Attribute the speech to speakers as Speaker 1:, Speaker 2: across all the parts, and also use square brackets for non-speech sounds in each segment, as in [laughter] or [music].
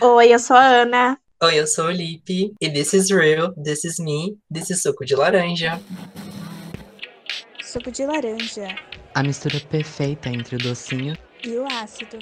Speaker 1: Oi, eu sou a Ana.
Speaker 2: Oi, eu sou o Lipe. E this is real, this is me, this is suco de laranja.
Speaker 1: Suco de laranja.
Speaker 3: A mistura perfeita entre o docinho
Speaker 1: e o ácido.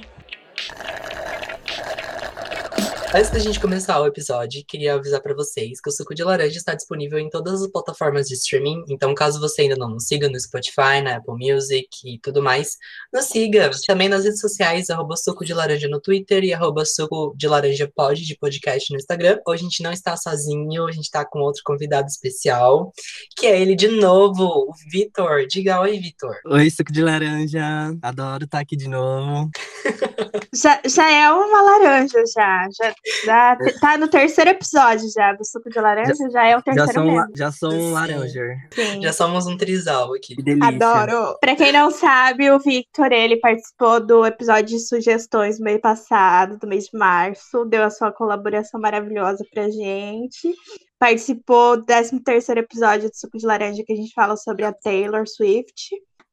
Speaker 2: Antes da gente começar o episódio, queria avisar para vocês que o suco de laranja está disponível em todas as plataformas de streaming. Então, caso você ainda não nos siga no Spotify, na Apple Music e tudo mais, nos siga. Também nas redes sociais, arroba suco de laranja no Twitter e arroba suco de laranja pod de podcast no Instagram. Hoje a gente não está sozinho, a gente está com outro convidado especial, que é ele de novo, o Vitor. Diga oi, Vitor.
Speaker 3: Oi, suco de laranja. Adoro estar aqui de novo. [laughs]
Speaker 1: já, já é uma laranja, já. já já tá no terceiro episódio já do suco de laranja, já, já é o terceiro
Speaker 3: já sou,
Speaker 1: mesmo.
Speaker 3: Já sou um laranja.
Speaker 1: Sim.
Speaker 2: Já somos um trisal aqui.
Speaker 3: Que delícia.
Speaker 1: Adoro. Pra quem não sabe, o Victor, ele participou do episódio de sugestões no mês passado, do mês de março, deu a sua colaboração maravilhosa pra gente. Participou do 13 terceiro episódio do Suco de Laranja, que a gente fala sobre a Taylor Swift.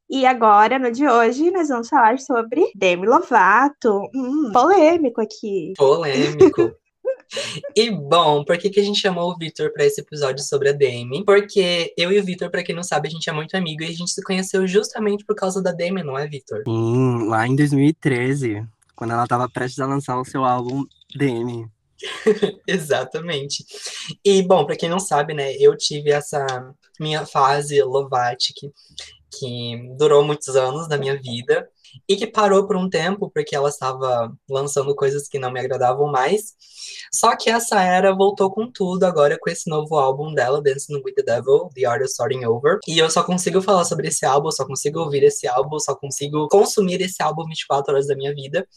Speaker 1: E agora, no de hoje, nós vamos falar sobre Demi Lovato. Hum, polêmico aqui.
Speaker 2: Polêmico. [laughs] E bom, por que, que a gente chamou o Victor para esse episódio sobre a Demi? Porque eu e o Victor, para quem não sabe, a gente é muito amigo e a gente se conheceu justamente por causa da Demi, não é, Victor?
Speaker 3: Sim, lá em 2013, quando ela estava prestes a lançar o seu álbum Demi. [laughs]
Speaker 2: Exatamente. E bom, para quem não sabe, né, eu tive essa minha fase Lovatic que durou muitos anos da minha vida e que parou por um tempo porque ela estava lançando coisas que não me agradavam mais. Só que essa era voltou com tudo agora com esse novo álbum dela, Dancing with the Devil, The Art of Starting Over. E eu só consigo falar sobre esse álbum, só consigo ouvir esse álbum, só consigo consumir esse álbum 24 horas da minha vida.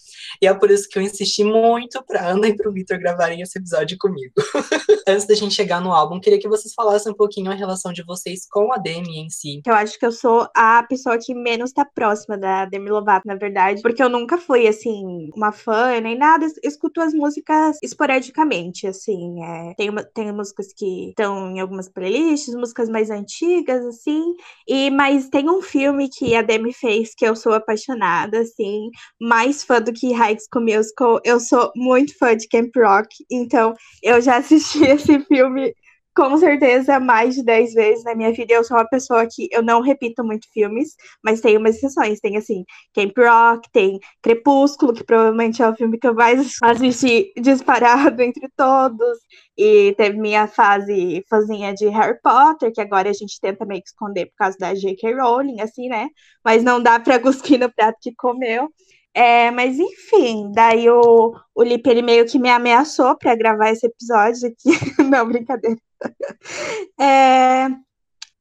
Speaker 2: E é por isso que eu insisti muito pra Ana e pro Victor gravarem esse episódio comigo. [laughs] Antes da gente chegar no álbum, queria que vocês falassem um pouquinho a relação de vocês com a Demi em si.
Speaker 1: Eu acho que eu sou a pessoa que menos tá próxima da Demi Lovato, na verdade, porque eu nunca fui, assim, uma fã nem nada, escuto as músicas esporadicamente, assim, é, tem, uma, tem músicas que estão em algumas playlists, músicas mais antigas, assim, e mas tem um filme que a Demi fez que eu sou apaixonada, assim, mais fã do que High School Musical, eu sou muito fã de Camp Rock, então eu já assisti [laughs] esse filme com certeza mais de 10 vezes na minha vida. Eu sou uma pessoa que eu não repito muito filmes, mas tem umas exceções. Tem assim, Camp Rock, tem Crepúsculo, que provavelmente é o filme que eu mais [laughs] assisti disparado entre todos. E teve minha fase fãzinha de Harry Potter, que agora a gente tenta meio que esconder por causa da J.K. Rowling, assim, né? Mas não dá pra [laughs] cuspir no prato que comeu. É, mas enfim, daí o, o Lipe ele meio que me ameaçou para gravar esse episódio aqui. [laughs] Não, brincadeira. É,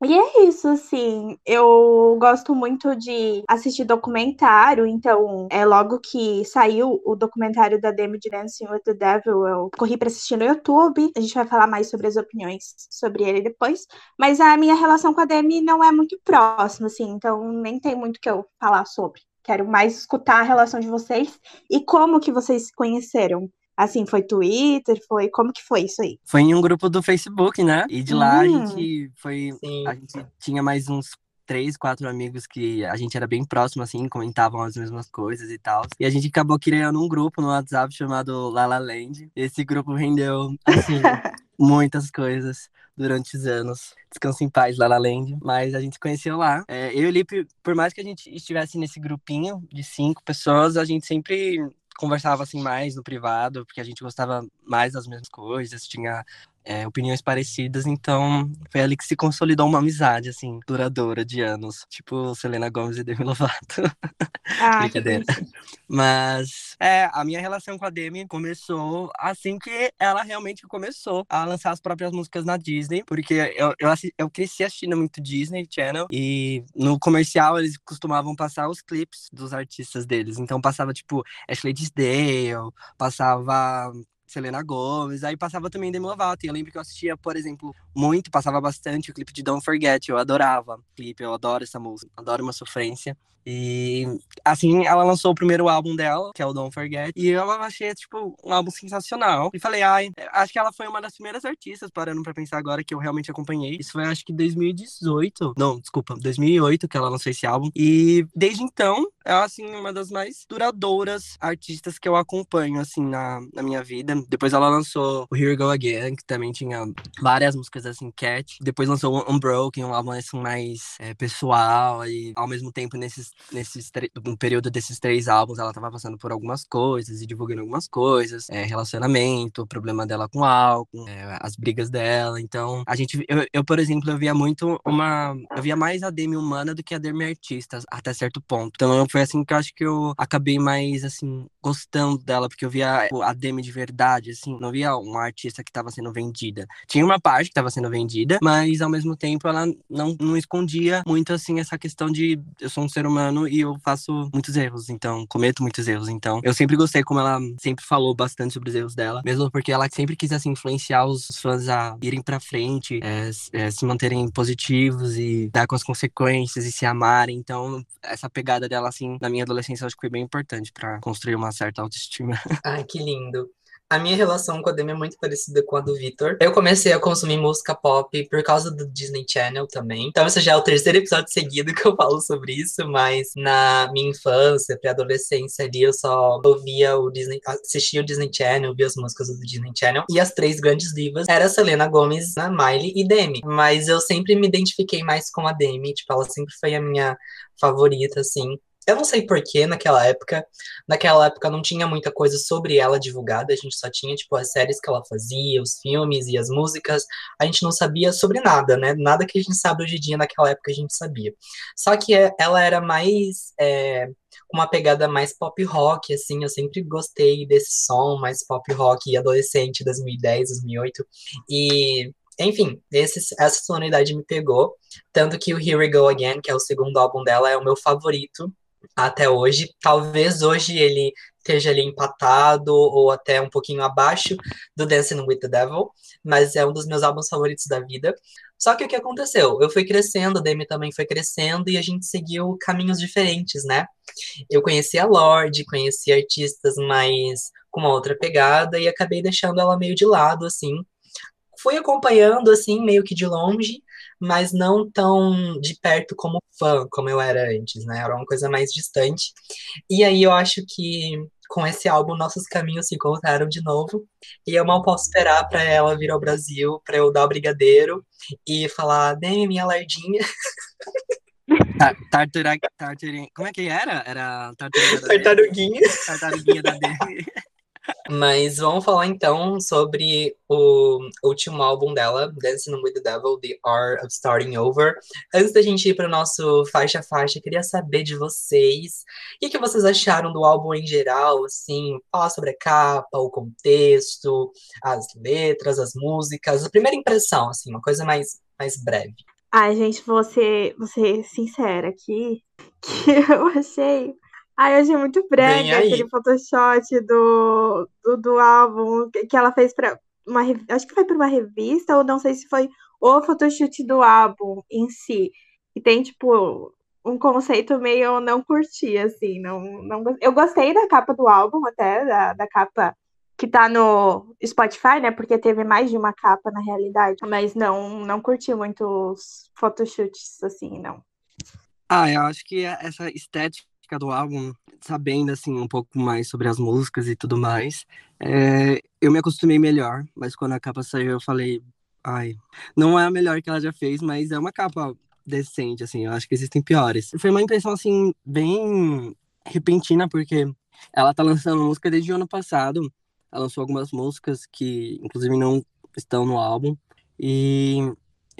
Speaker 1: e é isso, assim. Eu gosto muito de assistir documentário, então, é logo que saiu o documentário da Demi de Dancing with the Devil, eu corri para assistir no YouTube. A gente vai falar mais sobre as opiniões sobre ele depois. Mas a minha relação com a Demi não é muito próxima, assim, então nem tem muito que eu falar sobre. Quero mais escutar a relação de vocês e como que vocês se conheceram. Assim, foi Twitter, foi como que foi isso aí?
Speaker 3: Foi em um grupo do Facebook, né? E de lá hum, a gente foi, sim. a gente tinha mais uns três, quatro amigos que a gente era bem próximo, assim, comentavam as mesmas coisas e tal. E a gente acabou criando um grupo no WhatsApp chamado Lala Land. Esse grupo rendeu, assim, [laughs] muitas coisas durante os anos. Descanso em paz, Lala Land. Mas a gente se conheceu lá. É, eu e o Lipe, por mais que a gente estivesse nesse grupinho de cinco pessoas, a gente sempre conversava assim mais no privado, porque a gente gostava mais das mesmas coisas, tinha é, opiniões parecidas, então foi ali que se consolidou uma amizade, assim, duradoura de anos, tipo Selena Gomes e Demi Lovato. [laughs]
Speaker 1: Ah,
Speaker 3: Brincadeira. Mas, é, a minha relação com a Demi começou assim que ela realmente começou a lançar as próprias músicas na Disney, porque eu, eu, eu cresci assistindo muito Disney Channel e no comercial eles costumavam passar os clipes dos artistas deles, então passava, tipo, Ashley Tisdale, passava Selena Gomes, aí passava também Demi Lovato. E eu lembro que eu assistia, por exemplo, muito, passava bastante o clipe de Don't Forget, eu adorava o clipe, eu adoro essa música, adoro uma sofrência. E assim, ela lançou o primeiro álbum dela, que é o Don't Forget, e eu achei, tipo, um álbum sensacional. E falei, ai, acho que ela foi uma das primeiras artistas, parando pra pensar agora, que eu realmente acompanhei. Isso foi, acho que 2018, não, desculpa, 2008 que ela lançou esse álbum. E desde então, é, assim, uma das mais duradouras artistas que eu acompanho, assim, na, na minha vida. Depois ela lançou o Here Go Again, que também tinha várias músicas, assim, cat. Depois lançou Unbroken, um álbum, assim, mais é, pessoal. E, ao mesmo tempo, nesses, nesses no período desses três álbuns, ela tava passando por algumas coisas e divulgando algumas coisas. É, relacionamento, o problema dela com álcool, é, as brigas dela. Então, a gente... Eu, eu, por exemplo, eu via muito uma... Eu via mais a Demi humana do que a Demi artista, até certo ponto. Então, foi assim que eu acho que eu acabei mais, assim, gostando dela, porque eu via a Demi de verdade, assim, não via uma artista que estava sendo vendida. Tinha uma parte que estava sendo vendida, mas ao mesmo tempo ela não, não escondia muito, assim, essa questão de eu sou um ser humano e eu faço muitos erros, então, cometo muitos erros. Então, eu sempre gostei como ela sempre falou bastante sobre os erros dela, mesmo porque ela sempre quis, assim, influenciar os fãs a irem pra frente, é, é, se manterem positivos e dar com as consequências e se amarem. Então, essa pegada dela, assim, na minha adolescência, eu acho que foi bem importante para construir uma certa autoestima. [laughs]
Speaker 2: Ai, que lindo. A minha relação com a Demi é muito parecida com a do Victor. Eu comecei a consumir música pop por causa do Disney Channel também. Então, esse já é o terceiro episódio seguido [laughs] que eu falo sobre isso, mas na minha infância, pré-adolescência ali, eu só ouvia o Disney, assistia o Disney Channel, via as músicas do Disney Channel. E as três grandes divas eram Selena Gomez, a Miley e Demi. Mas eu sempre me identifiquei mais com a Demi, tipo, ela sempre foi a minha favorita, assim. Eu não sei porquê naquela época. Naquela época não tinha muita coisa sobre ela divulgada, a gente só tinha, tipo, as séries que ela fazia, os filmes e as músicas. A gente não sabia sobre nada, né? Nada que a gente sabe hoje em dia, naquela época a gente sabia. Só que é, ela era mais. É, uma pegada mais pop rock, assim, eu sempre gostei desse som mais pop rock adolescente, 2010, 2008, e enfim, esse, essa sonoridade me pegou. Tanto que o Here We Go Again, que é o segundo álbum dela, é o meu favorito até hoje. Talvez hoje ele esteja ali empatado ou até um pouquinho abaixo do Dancing with the Devil, mas é um dos meus álbuns favoritos da vida. Só que o que aconteceu? Eu fui crescendo, a Demi também foi crescendo e a gente seguiu caminhos diferentes, né? Eu conheci a Lorde, conheci artistas mais com uma outra pegada e acabei deixando ela meio de lado, assim. Fui acompanhando, assim, meio que de longe, mas não tão de perto como fã, como eu era antes, né? Era uma coisa mais distante. E aí eu acho que com esse álbum nossos caminhos se encontraram de novo. E eu mal posso esperar para ela vir ao Brasil, para eu dar o brigadeiro e falar: "Demi, minha lardinha".
Speaker 3: Tartaruga, como é que era? Era
Speaker 2: tartaruguinha.
Speaker 3: Tartaruguinha da Demi. [laughs]
Speaker 2: Mas vamos falar então sobre o último álbum dela, Dancing with the Devil, The Art of Starting Over. Antes da gente ir para o nosso faixa a faixa, queria saber de vocês o que, vocês acharam do álbum em geral, assim, falar sobre a capa, o contexto, as letras, as músicas, a primeira impressão, assim, uma coisa mais, mais breve.
Speaker 1: Ai, gente, vou ser, vou ser sincera aqui, [laughs] que eu achei Ai, eu achei muito brega aquele Photoshop do, do, do álbum que ela fez para uma acho que foi para uma revista ou não sei se foi o photoshoot do álbum em si. E tem tipo um conceito meio não curti assim, não, não eu gostei da capa do álbum até da, da capa que tá no Spotify, né? Porque teve mais de uma capa na realidade, mas não não curti muito os photoshoots assim, não.
Speaker 3: Ah, eu acho que essa estética do álbum, sabendo assim um pouco mais sobre as músicas e tudo mais, é, eu me acostumei melhor. Mas quando a capa saiu, eu falei, ai, não é a melhor que ela já fez, mas é uma capa decente, assim. Eu acho que existem piores. Foi uma impressão assim bem repentina porque ela tá lançando música desde o ano passado. Ela lançou algumas músicas que, inclusive, não estão no álbum. E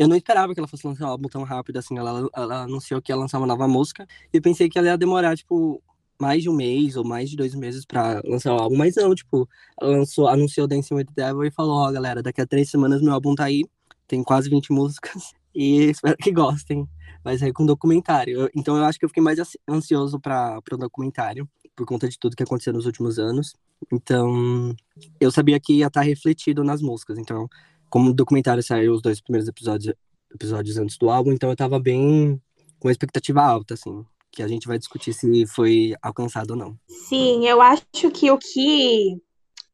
Speaker 3: eu não esperava que ela fosse lançar um álbum tão rápido assim. Ela, ela anunciou que ia lançar uma nova música. E eu pensei que ela ia demorar, tipo, mais de um mês ou mais de dois meses pra lançar o álbum. Mas não, tipo, ela lançou, anunciou Dancing with the Devil e falou: Ó, oh, galera, daqui a três semanas meu álbum tá aí. Tem quase 20 [laughs] músicas. E espero que gostem. Mas é com documentário. Então eu acho que eu fiquei mais ansioso para o documentário. Por conta de tudo que aconteceu nos últimos anos. Então, eu sabia que ia estar tá refletido nas músicas. Então, como o documentário saiu os dois primeiros episódios, episódios antes do álbum, então eu tava bem com expectativa alta, assim, que a gente vai discutir se foi alcançado ou não.
Speaker 1: Sim, eu acho que o que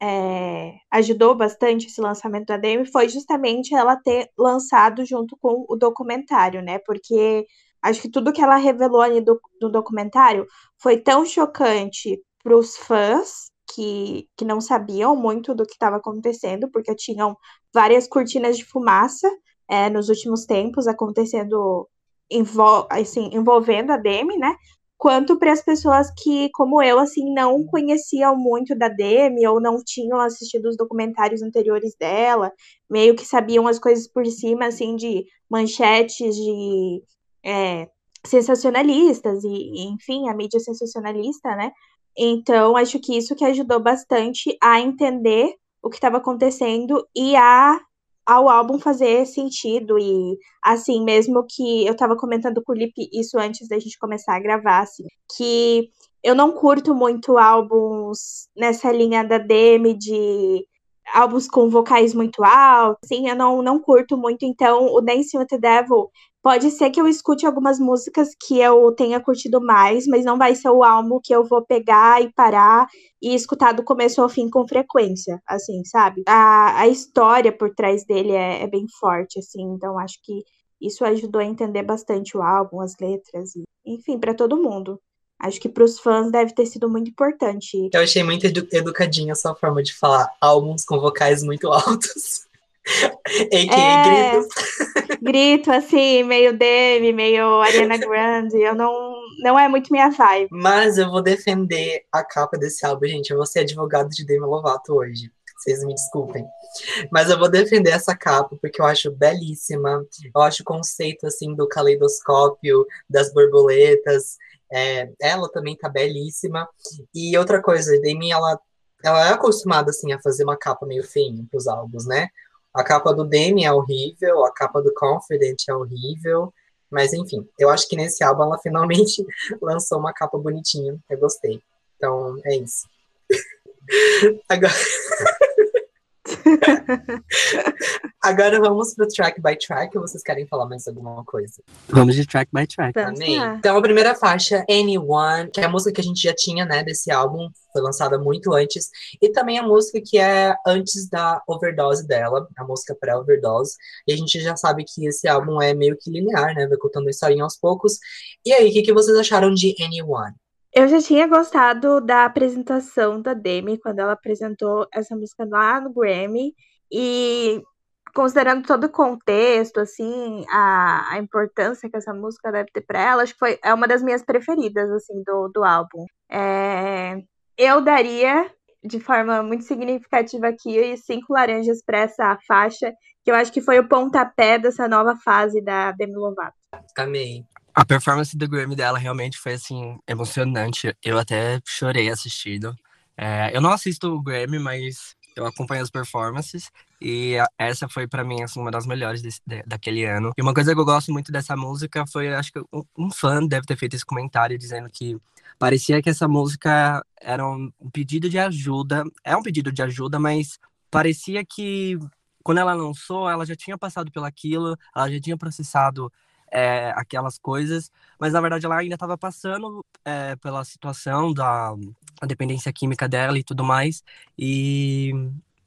Speaker 1: é, ajudou bastante esse lançamento da Demi foi justamente ela ter lançado junto com o documentário, né? Porque Acho que tudo que ela revelou ali do, do documentário foi tão chocante para os fãs que, que não sabiam muito do que estava acontecendo, porque tinham várias cortinas de fumaça é, nos últimos tempos acontecendo, envol assim, envolvendo a Demi, né? Quanto para as pessoas que, como eu, assim, não conheciam muito da Demi ou não tinham assistido os documentários anteriores dela, meio que sabiam as coisas por cima, assim, de manchetes de é, sensacionalistas e, enfim, a mídia sensacionalista, né? Então, acho que isso que ajudou bastante a entender o que estava acontecendo e a ao álbum fazer sentido. E assim, mesmo que eu estava comentando com o Lipe isso antes da gente começar a gravar, assim, que eu não curto muito álbuns nessa linha da Demi de álbuns com vocais muito altos, assim, eu não, não curto muito, então o Dancing with the Devil Pode ser que eu escute algumas músicas que eu tenha curtido mais, mas não vai ser o álbum que eu vou pegar e parar e escutar do começo ao fim com frequência, assim, sabe? A, a história por trás dele é, é bem forte, assim, então acho que isso ajudou a entender bastante o álbum, as letras, e, enfim, para todo mundo. Acho que para os fãs deve ter sido muito importante.
Speaker 2: Eu achei muito edu educadinha a sua forma de falar álbuns com vocais muito [laughs] altos. [laughs]
Speaker 1: É, gritos. Grito, assim, meio Demi, meio Ariana Grande. Eu não, não é muito minha vibe.
Speaker 2: Mas eu vou defender a capa desse álbum, gente. Eu vou ser advogado de Demi Lovato hoje. Vocês me desculpem. Mas eu vou defender essa capa porque eu acho belíssima. Eu acho o conceito, assim, do caleidoscópio, das borboletas. É, ela também tá belíssima. E outra coisa, Demi, ela ela é acostumada assim a fazer uma capa meio feinha para os álbuns, né? A capa do Demi é horrível, a capa do Confident é horrível, mas enfim, eu acho que nesse álbum ela finalmente [laughs] lançou uma capa bonitinha, eu gostei. Então, é isso. [laughs] Agora... [laughs] Agora vamos pro track by track, ou vocês querem falar mais alguma coisa?
Speaker 3: Vamos de track by track.
Speaker 2: Amém. Então a primeira faixa, Anyone, que é a música que a gente já tinha, né, desse álbum, foi lançada muito antes, e também a música que é antes da overdose dela, a música pré-overdose, e a gente já sabe que esse álbum é meio que linear, né, vai contando a historinha aos poucos. E aí, o que, que vocês acharam de Anyone?
Speaker 1: Eu já tinha gostado da apresentação da Demi quando ela apresentou essa música lá no Grammy. E considerando todo o contexto, assim, a, a importância que essa música deve ter para ela, acho que foi, é uma das minhas preferidas, assim, do, do álbum. É, eu daria, de forma muito significativa aqui, cinco laranjas para essa faixa, que eu acho que foi o pontapé dessa nova fase da Demi Lovato.
Speaker 2: Amei.
Speaker 3: A performance do Grammy dela realmente foi, assim, emocionante. Eu até chorei assistindo. É, eu não assisto o Grammy, mas eu acompanho as performances e essa foi para mim assim, uma das melhores desse, daquele ano. E uma coisa que eu gosto muito dessa música foi, acho que um, um, fã deve ter feito esse comentário dizendo que parecia que essa música era um pedido de ajuda. É um pedido de ajuda, mas parecia que quando ela lançou, ela já tinha passado pelaquilo, ela já tinha processado é, aquelas coisas, mas na verdade ela ainda estava passando é, pela situação da dependência química dela e tudo mais, e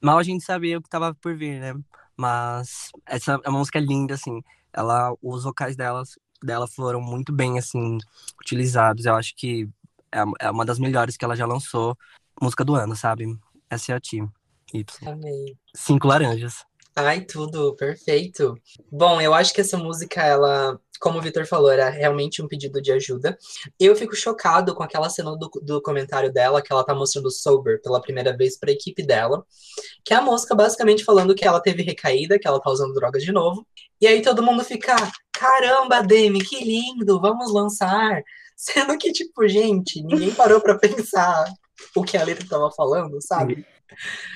Speaker 3: mal a gente sabia o que estava por vir, né? Mas essa é uma música linda, assim, ela, os vocais delas, dela foram muito bem, assim, utilizados, eu acho que é, é uma das melhores que ela já lançou, música do ano, sabe? Essa é a Team Y.
Speaker 2: Amei.
Speaker 3: Cinco laranjas.
Speaker 2: Ai, tudo, perfeito. Bom, eu acho que essa música, ela, como o Vitor falou, era realmente um pedido de ajuda. Eu fico chocado com aquela cena do, do comentário dela, que ela tá mostrando Sober pela primeira vez pra equipe dela, que é a música basicamente falando que ela teve recaída, que ela tá usando drogas de novo. E aí todo mundo fica, caramba, Demi, que lindo, vamos lançar. [laughs] Sendo que, tipo, gente, ninguém parou pra pensar [laughs] o que a letra tava falando, sabe?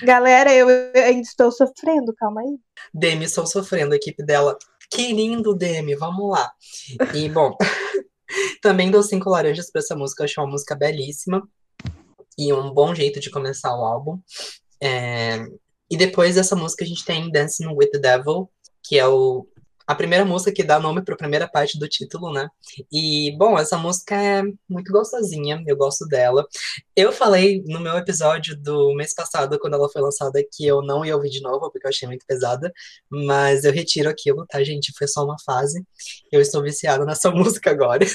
Speaker 1: Galera, eu, ainda estou sofrendo, calma aí.
Speaker 2: Demi, estou sofrendo, a equipe dela. Que lindo, Demi, vamos lá. E, bom, [laughs] também dou cinco laranjas para essa música, eu achei uma música belíssima e um bom jeito de começar o álbum. É... E depois dessa música a gente tem Dancing with the Devil, que é o a primeira música que dá nome para a primeira parte do título, né? E, bom, essa música é muito gostosinha, eu gosto dela. Eu falei no meu episódio do mês passado, quando ela foi lançada, que eu não ia ouvir de novo, porque eu achei muito pesada, mas eu retiro aquilo, tá, gente? Foi só uma fase. Eu estou viciada nessa [laughs] música agora.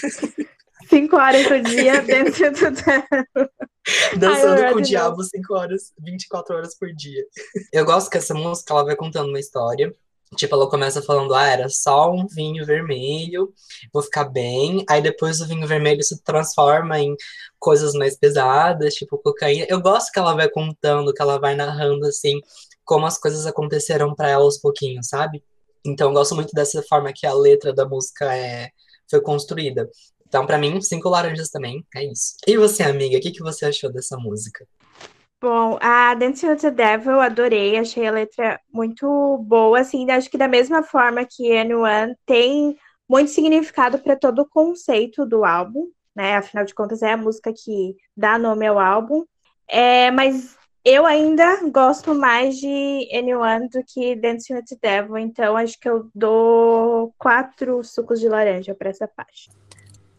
Speaker 1: Cinco horas por dia [laughs] dentro do
Speaker 2: Dançando Ai, com o diabo 5 horas, 24 horas por dia. Eu gosto que essa música ela vai contando uma história. Tipo, ela começa falando, ah, era só um vinho vermelho, vou ficar bem. Aí depois o vinho vermelho se transforma em coisas mais pesadas, tipo cocaína. Eu gosto que ela vai contando, que ela vai narrando, assim, como as coisas aconteceram para ela aos pouquinhos, sabe? Então, eu gosto muito dessa forma que a letra da música é, foi construída. Então, para mim, cinco laranjas também, é isso. E você, amiga, o que, que você achou dessa música?
Speaker 1: Bom, a Dancing with the Devil eu adorei, achei a letra muito boa, assim, acho que da mesma forma que Anyone tem muito significado para todo o conceito do álbum, né? Afinal de contas, é a música que dá nome ao álbum. É, mas eu ainda gosto mais de Anyone do que Dancing with the Devil, então acho que eu dou quatro sucos de laranja para essa faixa.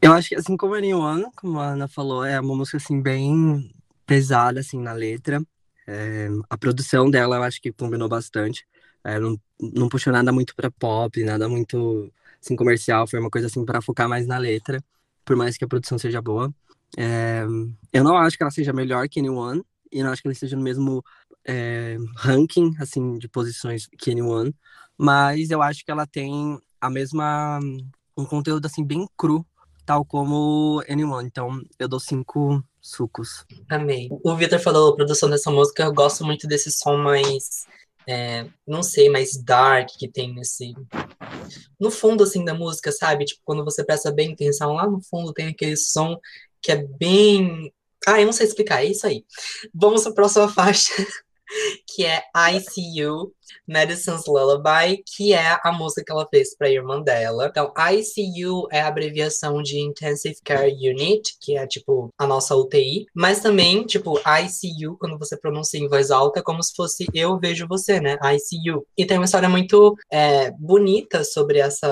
Speaker 3: Eu acho que assim como Anyone, como a Ana falou, é uma música assim bem pesada assim na letra. É, a produção dela eu acho que combinou bastante. É, não, não puxou nada muito para pop, nada muito assim comercial, foi uma coisa assim para focar mais na letra, por mais que a produção seja boa. É, eu não acho que ela seja melhor que Anyone e não acho que ela esteja no mesmo é, ranking assim de posições que Anyone, mas eu acho que ela tem a mesma um conteúdo assim bem cru tal como Anyone. Então, eu dou cinco sucos.
Speaker 2: Amei. O Victor falou a produção dessa música, eu gosto muito desse som mais, é, não sei, mais dark que tem nesse... No fundo, assim, da música, sabe? Tipo, quando você presta bem atenção, lá no fundo tem aquele som que é bem... Ah, eu não sei explicar, é isso aí. Vamos para a próxima [laughs] faixa, que é I See You, Medicine's Lullaby, que é a música que ela fez para a irmã dela. Então, ICU é a abreviação de Intensive Care Unit, que é tipo a nossa UTI, mas também, tipo, ICU, quando você pronuncia em voz alta, é como se fosse eu vejo você, né? ICU. E tem uma história muito é, bonita sobre essa,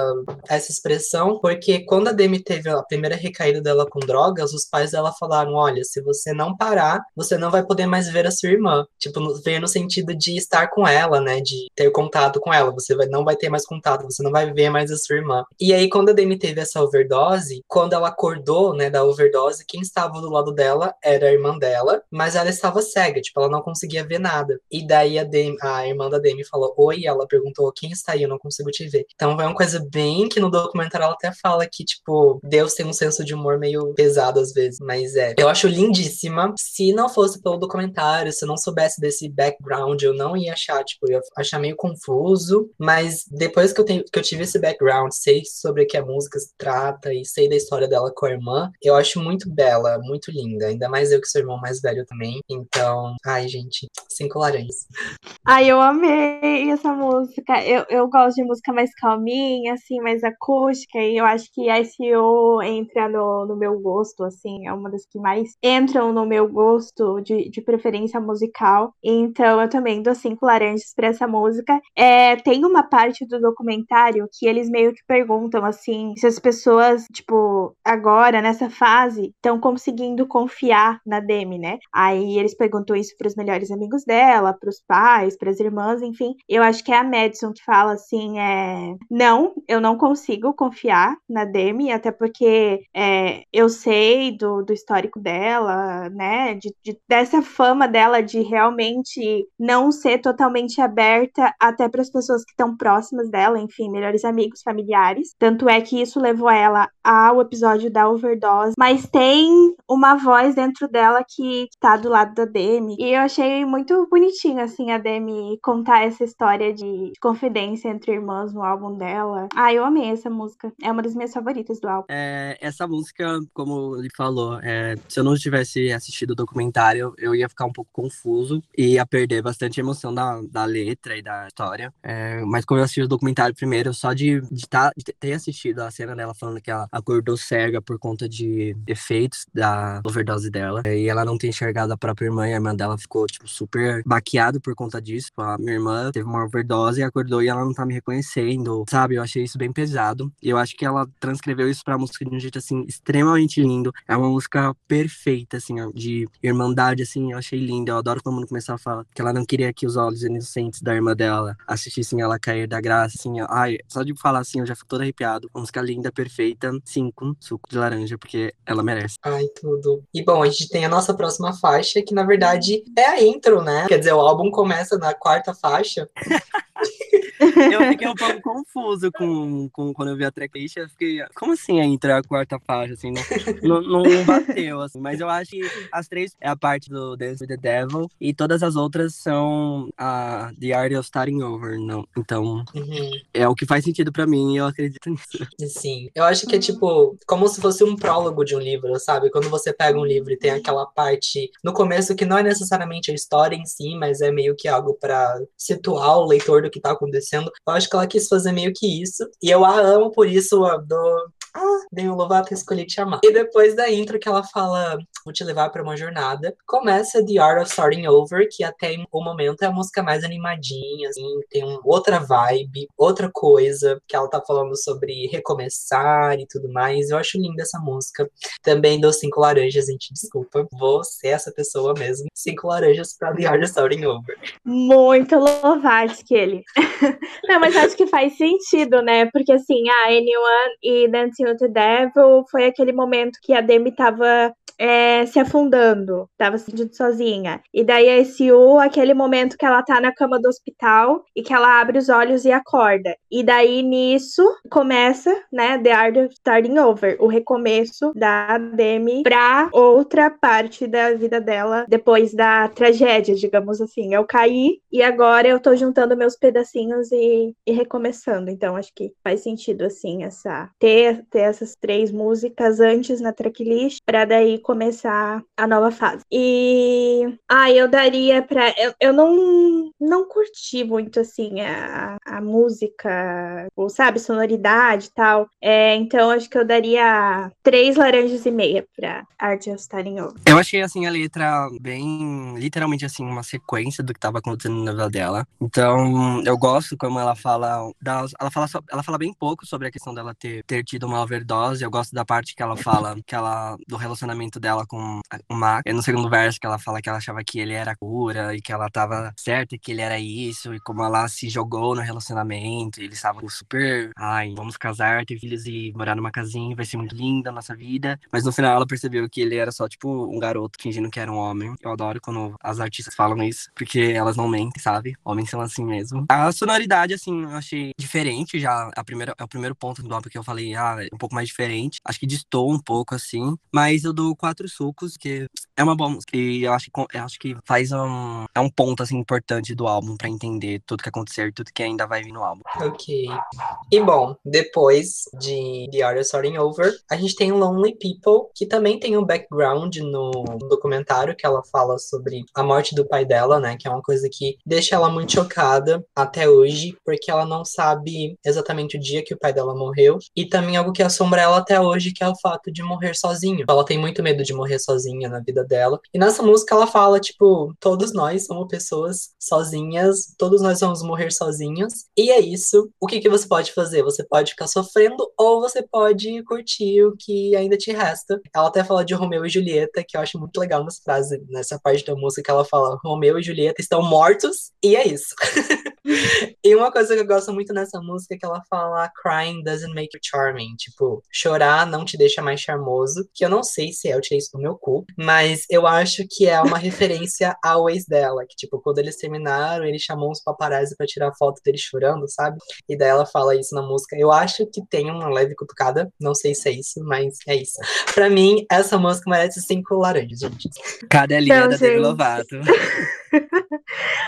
Speaker 2: essa expressão, porque quando a Demi teve a primeira recaída dela com drogas, os pais dela falaram: olha, se você não parar, você não vai poder mais ver a sua irmã. Tipo, ver no sentido de estar com ela, né? De ter contato com ela. Você vai, não vai ter mais contato, você não vai ver mais a sua irmã. E aí, quando a Demi teve essa overdose, quando ela acordou, né, da overdose, quem estava do lado dela era a irmã dela, mas ela estava cega, tipo, ela não conseguia ver nada. E daí a, Demi, a irmã da Demi falou: Oi, ela perguntou: Quem está aí? Eu não consigo te ver. Então, é uma coisa bem que no documentário ela até fala que, tipo, Deus tem um senso de humor meio pesado às vezes, mas é. Eu acho lindíssima. Se não fosse pelo documentário, se eu não soubesse desse background, eu não ia achar, tipo, eu ia achar meio confuso, mas depois que eu, tenho, que eu tive esse background, sei sobre o que a música se trata e sei da história dela com a irmã, eu acho muito bela, muito linda. Ainda mais eu que sou irmão mais velho também. Então, ai, gente, cinco laranjas.
Speaker 1: Ai, eu amei essa música. Eu, eu gosto de música mais calminha, assim, mais acústica, e eu acho que a SEO entra no, no meu gosto, assim, é uma das que mais entram no meu gosto de, de preferência musical. Então, eu também dou cinco laranjas pra essa música. É, tem uma parte do documentário que eles meio que perguntam assim se as pessoas, tipo, agora, nessa fase, estão conseguindo confiar na Demi, né? Aí eles perguntam isso para os melhores amigos dela, para os pais, para as irmãs, enfim. Eu acho que é a Madison que fala assim: é, não, eu não consigo confiar na Demi, até porque é, eu sei do, do histórico dela, né? De, de, dessa fama dela de realmente não ser totalmente aberta aberta até para as pessoas que estão próximas dela, enfim, melhores amigos, familiares. Tanto é que isso levou ela ao episódio da overdose. Mas tem uma voz dentro dela que tá do lado da Demi. E eu achei muito bonitinho, assim, a Demi contar essa história de confidência entre irmãs no álbum dela. Ah, eu amei essa música. É uma das minhas favoritas do álbum.
Speaker 3: É, essa música, como ele falou, é, se eu não tivesse assistido o documentário, eu ia ficar um pouco confuso. E ia perder bastante emoção da, da letra e da história. É, mas como eu assisti o documentário primeiro, só de, de, tá, de ter assistido a cena dela falando que ela acordou cega por conta de efeitos da overdose dela. E ela não tem enxergado a própria irmã, e a irmã dela ficou, tipo, super baqueada por conta disso. A minha irmã teve uma overdose e acordou e ela não tá me reconhecendo, sabe? Eu achei isso bem pesado. E eu acho que ela transcreveu isso pra música de um jeito, assim, extremamente lindo. É uma música perfeita, assim, de irmandade, assim, eu achei linda. Eu adoro quando começar a falar que ela não queria que os olhos inocentes da irmã dela assistissem ela cair da graça, assim. Ai, só de falar assim, eu já fico todo arrepiado. Uma música linda, perfeita, sim, com suco de laranja, porque ela merece.
Speaker 2: Ai, tudo. E bom, a gente tem a nossa próxima faixa, que na verdade é a intro, né? Quer dizer, o álbum começa na quarta faixa. [laughs]
Speaker 3: eu fiquei um pouco confuso com, com quando eu vi a tracklist. Eu fiquei, como assim a intro é a quarta faixa? Assim, não, não, não, bateu, assim. Mas eu acho que as três é a parte do Dance with the Devil e todas as outras são a The Of Starting Over. Não. Então, uhum. é o que faz sentido pra mim e eu acredito nisso.
Speaker 2: Sim. Eu acho que é tipo, como se fosse um prólogo de um livro, sabe? Quando você pega um livro e tem aquela parte no começo que não é necessariamente a história em si, mas é meio que algo para situar o leitor do que tá acontecendo. Eu acho que ela quis fazer meio que isso. E eu a amo por isso, eu dou ah, Demi Lovato, escolhi te amar. E depois da intro que ela fala, vou te levar para uma jornada, começa The Art of Starting Over, que até o momento é a música mais animadinha, assim, tem um, outra vibe, outra coisa, que ela tá falando sobre recomeçar e tudo mais. Eu acho linda essa música. Também dou cinco laranjas, gente, desculpa. Vou ser essa pessoa mesmo. Cinco laranjas pra The Art of Starting Over.
Speaker 1: Muito Lovatsky ele. [laughs] Não, mas acho que faz sentido, né? Porque assim, a Anyone e Dancing with the Devil foi aquele momento que a Demi tava é, se afundando, tava se sentindo sozinha. E daí a SU, aquele momento que ela tá na cama do hospital e que ela abre os olhos e acorda. E daí nisso começa, né, The Art of Starting Over, o recomeço da Demi pra outra parte da vida dela depois da tragédia, digamos assim. Eu caí e agora eu tô juntando meus pedacinhos e, e recomeçando. Então acho que faz sentido, assim, essa ter, ter essas três músicas antes na tracklist pra daí começar a nova fase. E ah, eu daria para eu, eu não não curti muito assim a, a música, ou sabe, sonoridade e tal. É, então acho que eu daria três laranjas e meia para Art of Starting Over.
Speaker 3: Eu achei assim a letra bem literalmente assim uma sequência do que estava acontecendo na vida dela. Então, eu gosto como ela fala, das, ela fala ela fala bem pouco sobre a questão dela ter, ter tido uma overdose. Eu gosto da parte que ela fala que ela do relacionamento dela com o Mac. É no segundo verso que ela fala que ela achava que ele era cura e que ela tava certa que ele era isso, e como ela se jogou no relacionamento, eles estavam super, ai, vamos casar, ter filhos e morar numa casinha, vai ser muito linda a nossa vida. Mas no final ela percebeu que ele era só, tipo, um garoto fingindo que era um homem. Eu adoro quando as artistas falam isso, porque elas não mentem, sabe? Homens são assim mesmo. A sonoridade, assim, eu achei diferente já. A primeira, é o primeiro ponto do álbum que eu falei, ah, um pouco mais diferente. Acho que distou um pouco, assim. Mas eu dou quatro sucos, que é uma boa música. E eu acho que, eu acho que faz um. É um ponto, assim, importante do álbum para entender tudo que aconteceu e tudo que ainda vai vir no álbum.
Speaker 2: Ok. E bom, depois de The Art of Starting Over, a gente tem Lonely People, que também tem um background no documentário que ela fala sobre a morte do pai dela, né? Que é uma coisa que deixa ela muito chocada até hoje, porque ela não sabe exatamente o dia que o pai dela morreu. E também algo que assombra ela até hoje, que é o fato de morrer sozinho. Ela tem muito medo de morrer sozinha na vida dela. E nessa música ela fala, tipo, todos nós somos pessoas sozinhas, todos nós vamos morrer sozinhos. E é isso. O que, que você pode fazer? Você pode ficar sofrendo ou você pode curtir o que ainda te resta. Ela até fala de Romeu e Julieta, que eu acho muito legal nessa frase, nessa parte da música que ela fala: Romeu e Julieta estão mortos, e é isso. [laughs] e uma coisa que eu gosto muito nessa música é que ela fala: Crying doesn't make you charming. Tipo, chorar não te deixa mais charmoso. Que eu não sei se é, eu tirei isso do meu cu, mas eu acho que é uma [laughs] referência ao ex dela. Que, tipo, quando eles terminaram, ele chamou uns paparazzi pra tirar foto dele chorando, sabe? E daí ela fala isso na música. Eu acho que tem uma leve cutucada, não sei se é isso, mas é isso. Pra mim, essa música merece cinco laranjas, gente.
Speaker 3: Cadelinha então, da Demi Lovato. [laughs]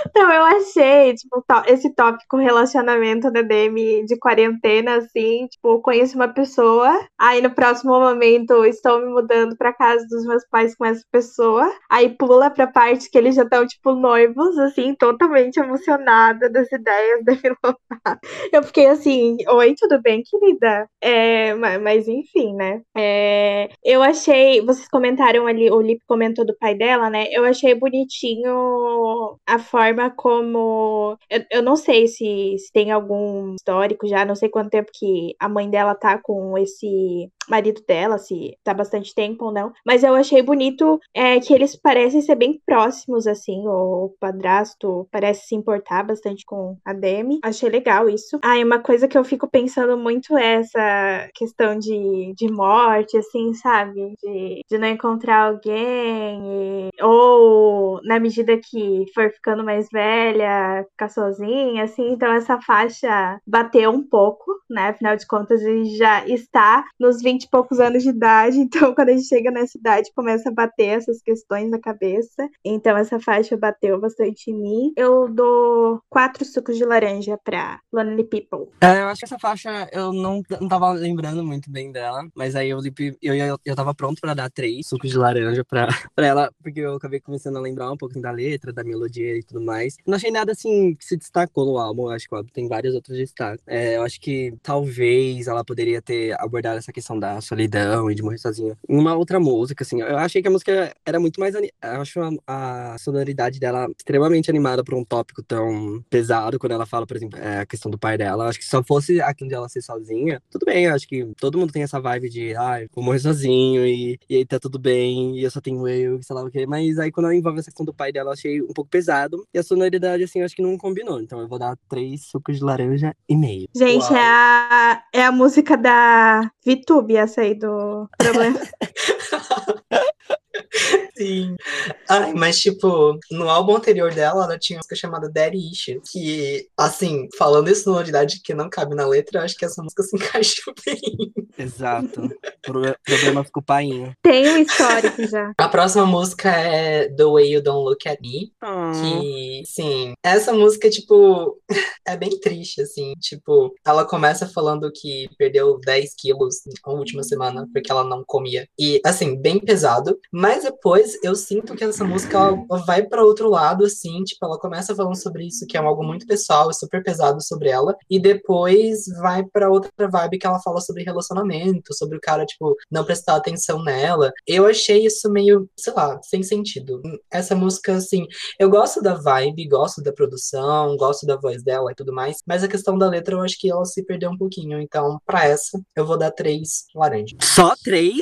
Speaker 1: Então, eu achei, tipo, esse tópico relacionamento da Demi de quarentena, assim, tipo, conheço uma, pessoa. Aí no próximo momento estou me mudando pra casa dos meus pais com essa pessoa. Aí pula pra parte que eles já estão, tipo, noivos, assim, totalmente emocionada das ideias [laughs] da Eu fiquei assim, oi, tudo bem, querida? É, mas enfim, né? É, eu achei. Vocês comentaram ali, o Lip comentou do pai dela, né? Eu achei bonitinho a forma como. Eu, eu não sei se, se tem algum histórico já, não sei quanto tempo que a mãe dela tá com esse marido dela, se tá bastante tempo ou não. Mas eu achei bonito é, que eles parecem ser bem próximos, assim. O padrasto parece se importar bastante com a Demi. Achei legal isso. Ah, e uma coisa que eu fico pensando muito é essa questão de, de morte, assim, sabe? De, de não encontrar alguém. E, ou na medida que for ficando mais velha, ficar sozinha, assim. Então essa faixa bateu um pouco, né? Afinal de contas, ele já está nos 20 e poucos anos de idade. [laughs] Então, quando a gente chega nessa idade, começa a bater essas questões na cabeça. Então, essa faixa bateu bastante em mim. Eu dou quatro sucos de laranja pra Lonely People.
Speaker 3: É, eu acho que essa faixa eu não, não tava lembrando muito bem dela. Mas aí eu, eu, eu, eu tava pronto pra dar três sucos de laranja pra, [laughs] pra ela. Porque eu acabei começando a lembrar um pouco da letra, da melodia e tudo mais. Não achei nada assim que se destacou no álbum. Eu acho que o álbum tem vários outros destaques. É, eu acho que talvez ela poderia ter abordado essa questão da solidão e de morrer sozinha. Em uma outra música, assim, eu achei que a música era muito mais. Eu acho a, a sonoridade dela extremamente animada por um tópico tão pesado, quando ela fala, por exemplo, é, a questão do pai dela. Eu acho que se só fosse aquilo de ela ser sozinha, tudo bem. Eu acho que todo mundo tem essa vibe de, ai, ah, vou morrer sozinho e, e aí tá tudo bem, e eu só tenho eu, sei lá o quê. Mas aí quando ela envolve essa questão do pai dela, eu achei um pouco pesado. E a sonoridade, assim, eu acho que não combinou. Então eu vou dar três sucos de laranja e meio.
Speaker 1: Gente, é a, é a música da VTube, essa aí do problema. [laughs]
Speaker 2: Sim. Ai, mas, tipo, no álbum anterior dela, ela tinha uma música chamada Daddy Issue, que, assim, falando isso sonoridade que não cabe na letra, eu acho que essa música se [laughs] encaixa bem.
Speaker 3: Exato. Pro problema com o painho.
Speaker 1: Tem um histórico já.
Speaker 2: A próxima música é The Way You Don't Look At Me, hum. que, sim, essa música, tipo, [laughs] é bem triste, assim, tipo, ela começa falando que perdeu 10 quilos na última semana, porque ela não comia. E, assim, bem pesado, mas depois eu sinto que essa música ela vai para outro lado, assim, tipo, ela começa falando sobre isso, que é algo muito pessoal e super pesado sobre ela, e depois vai para outra vibe que ela fala sobre relacionamento, sobre o cara, tipo, não prestar atenção nela. Eu achei isso meio, sei lá, sem sentido. Essa música, assim, eu gosto da vibe, gosto da produção, gosto da voz dela e tudo mais, mas a questão da letra eu acho que ela se perdeu um pouquinho. Então, para essa, eu vou dar três laranjas.
Speaker 3: Só três?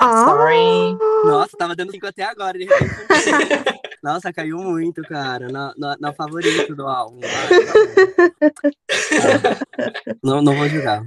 Speaker 2: Ah. Sorry.
Speaker 3: Nossa, tava dando cinco até agora. [laughs] Nossa, caiu muito, cara. Na, na, na favorito do álbum. [laughs] não, não vou julgar.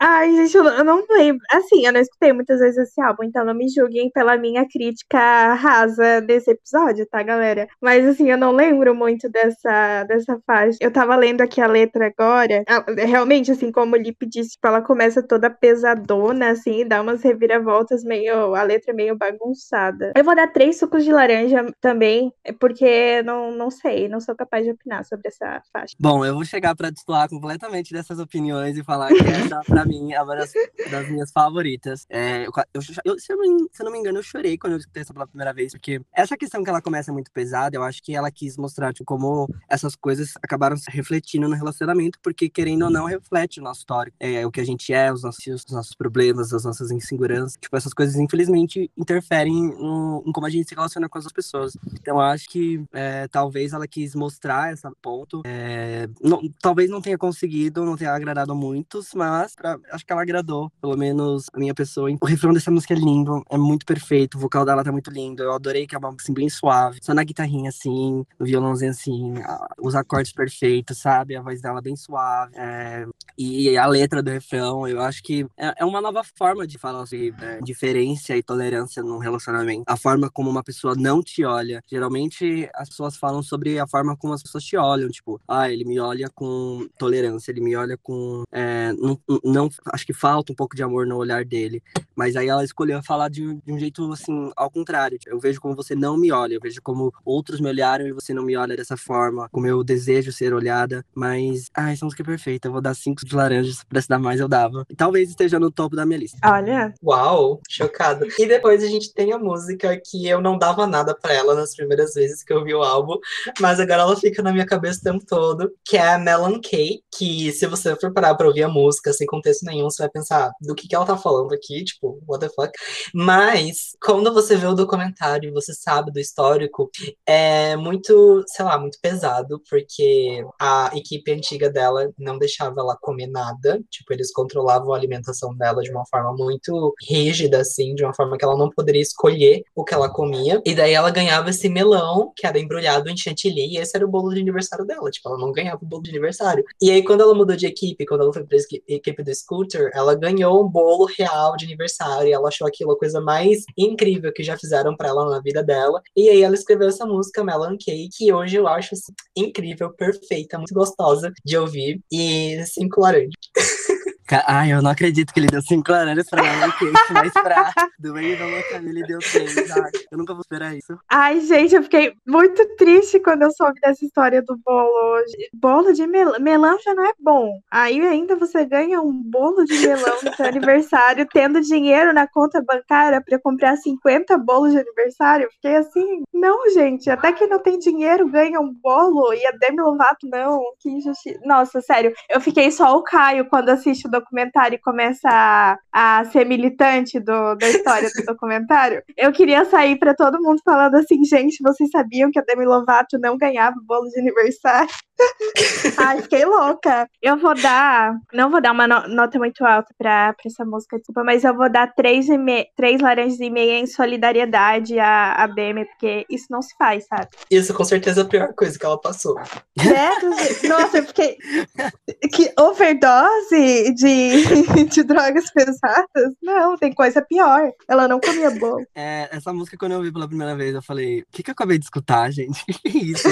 Speaker 1: Ai, gente, eu, não lembro. Assim, eu não escutei muitas vezes esse álbum, então não me julguem pela minha crítica rasa desse episódio, tá, galera? Mas, assim, eu não lembro muito dessa, dessa faixa. Eu tava lendo aqui a letra agora. Realmente, assim, como o Lip disse, tipo, ela começa toda pesadona, assim, dá umas reviravoltas meio. A letra é meio bagunçada. Eu vou dar três sucos de laranja também, porque não, não sei, não sou capaz de opinar sobre essa faixa.
Speaker 3: Bom, eu vou chegar pra destoar completamente dessas opiniões e falar que essa, pra [laughs] mim, é uma das, das minhas favoritas. É, eu, eu, se, eu não, se eu não me engano, eu chorei quando eu escutei essa pela primeira vez, porque essa questão que ela começa muito pesada, eu acho que ela quis mostrar tipo, como essas coisas acabaram se refletindo no relacionamento, porque querendo ou não, reflete o nosso histórico. É, o que a gente é, os nossos, os nossos problemas, as nossas inseguranças. Tipo, essas coisas, infelizmente, interferem no, em como a gente se relaciona com as pessoas. Então, acho que é, talvez ela quis mostrar esse ponto. É, não, talvez não tenha conseguido, não tenha agradado a muitos, mas pra, acho que ela agradou, pelo menos a minha pessoa. O refrão dessa música é lindo, é muito perfeito, o vocal dela tá muito lindo. Eu adorei que é uma assim, bem suave, só na guitarrinha assim, no violãozinho assim, os acordes perfeitos, sabe? A voz dela bem suave. É, e a letra do refrão, eu acho que é, é uma nova forma de falar sobre é, diferença e tolerância num relacionamento. A forma como uma pessoa não te olha. Geralmente as pessoas falam sobre a forma como as pessoas te olham, tipo, ah, ele me olha com tolerância, ele me olha com. É, não, não acho que falta um pouco de amor no olhar dele. Mas aí ela escolheu falar de, de um jeito assim, ao contrário. Eu vejo como você não me olha, eu vejo como outros me olharam e você não me olha dessa forma, como eu desejo ser olhada. Mas, ai, essa música é perfeita. Eu vou dar cinco de laranja, se pudesse dar mais, eu dava. E talvez esteja no topo da minha lista.
Speaker 1: Olha.
Speaker 2: Uau, chocado. E depois a gente tem a música que eu não dava nada pra ela nas primeiras vezes que eu vi o álbum, mas agora ela fica na minha cabeça o tempo todo, que é a Melon K, que se você for parar pra ouvir a música sem contexto nenhum, você vai pensar do que, que ela tá falando aqui, tipo, what the fuck. Mas, quando você vê o documentário e você sabe do histórico, é muito, sei lá, muito pesado, porque a equipe antiga dela não deixava ela comer nada, tipo, eles controlavam a alimentação dela de uma forma muito rígida, assim, de uma forma que ela não poderia escolher o que ela comia. E daí ela ganhava esse melão, que era embrulhado em chantilly, e esse era o bolo de aniversário dela, tipo, ela não ganhava o bolo de aniversário. E aí, quando ela mudou de equipe, quando ela foi pra equipe do Scooter, ela ganhou um bolo real de aniversário, e ela achou aquilo a coisa mais incrível que já fizeram para ela na vida dela. E aí ela escreveu essa música, Melon Cake, que hoje eu acho assim, incrível, perfeita, muito gostosa de ouvir. E cinco laranjas. [laughs]
Speaker 3: Ai, eu não acredito que ele deu cinco laranjas pra ela, mas pra da Camila ele deu três. Ai, eu nunca vou esperar isso.
Speaker 1: Ai, gente, eu fiquei muito triste quando eu soube dessa história do bolo. Bolo de melão. Melão já não é bom. Aí ainda você ganha um bolo de melão no seu aniversário, tendo dinheiro na conta bancária pra comprar 50 bolos de aniversário. Fiquei assim, não, gente, até que não tem dinheiro ganha um bolo e a Demi Lovato não. Que injustiça. Nossa, sério, eu fiquei só o Caio quando assisto o documentário e começa a, a ser militante do, da história do [laughs] documentário, eu queria sair para todo mundo falando assim, gente, vocês sabiam que a Demi Lovato não ganhava bolo de aniversário? Ai, fiquei louca. Eu vou dar, não vou dar uma no, nota muito alta pra, pra essa música, desculpa, mas eu vou dar três, e me, três laranjas e meia em solidariedade à, à Demi, porque isso não se faz, sabe?
Speaker 2: Isso com certeza é a pior coisa que ela passou.
Speaker 1: É, nossa, eu fiquei. Que overdose de [laughs] de, drogas pesadas. Não, tem coisa pior. Ela não comia bolo.
Speaker 3: É, essa música, quando eu ouvi pela primeira vez, eu falei: o que, que eu acabei de escutar, gente? [laughs] Que isso?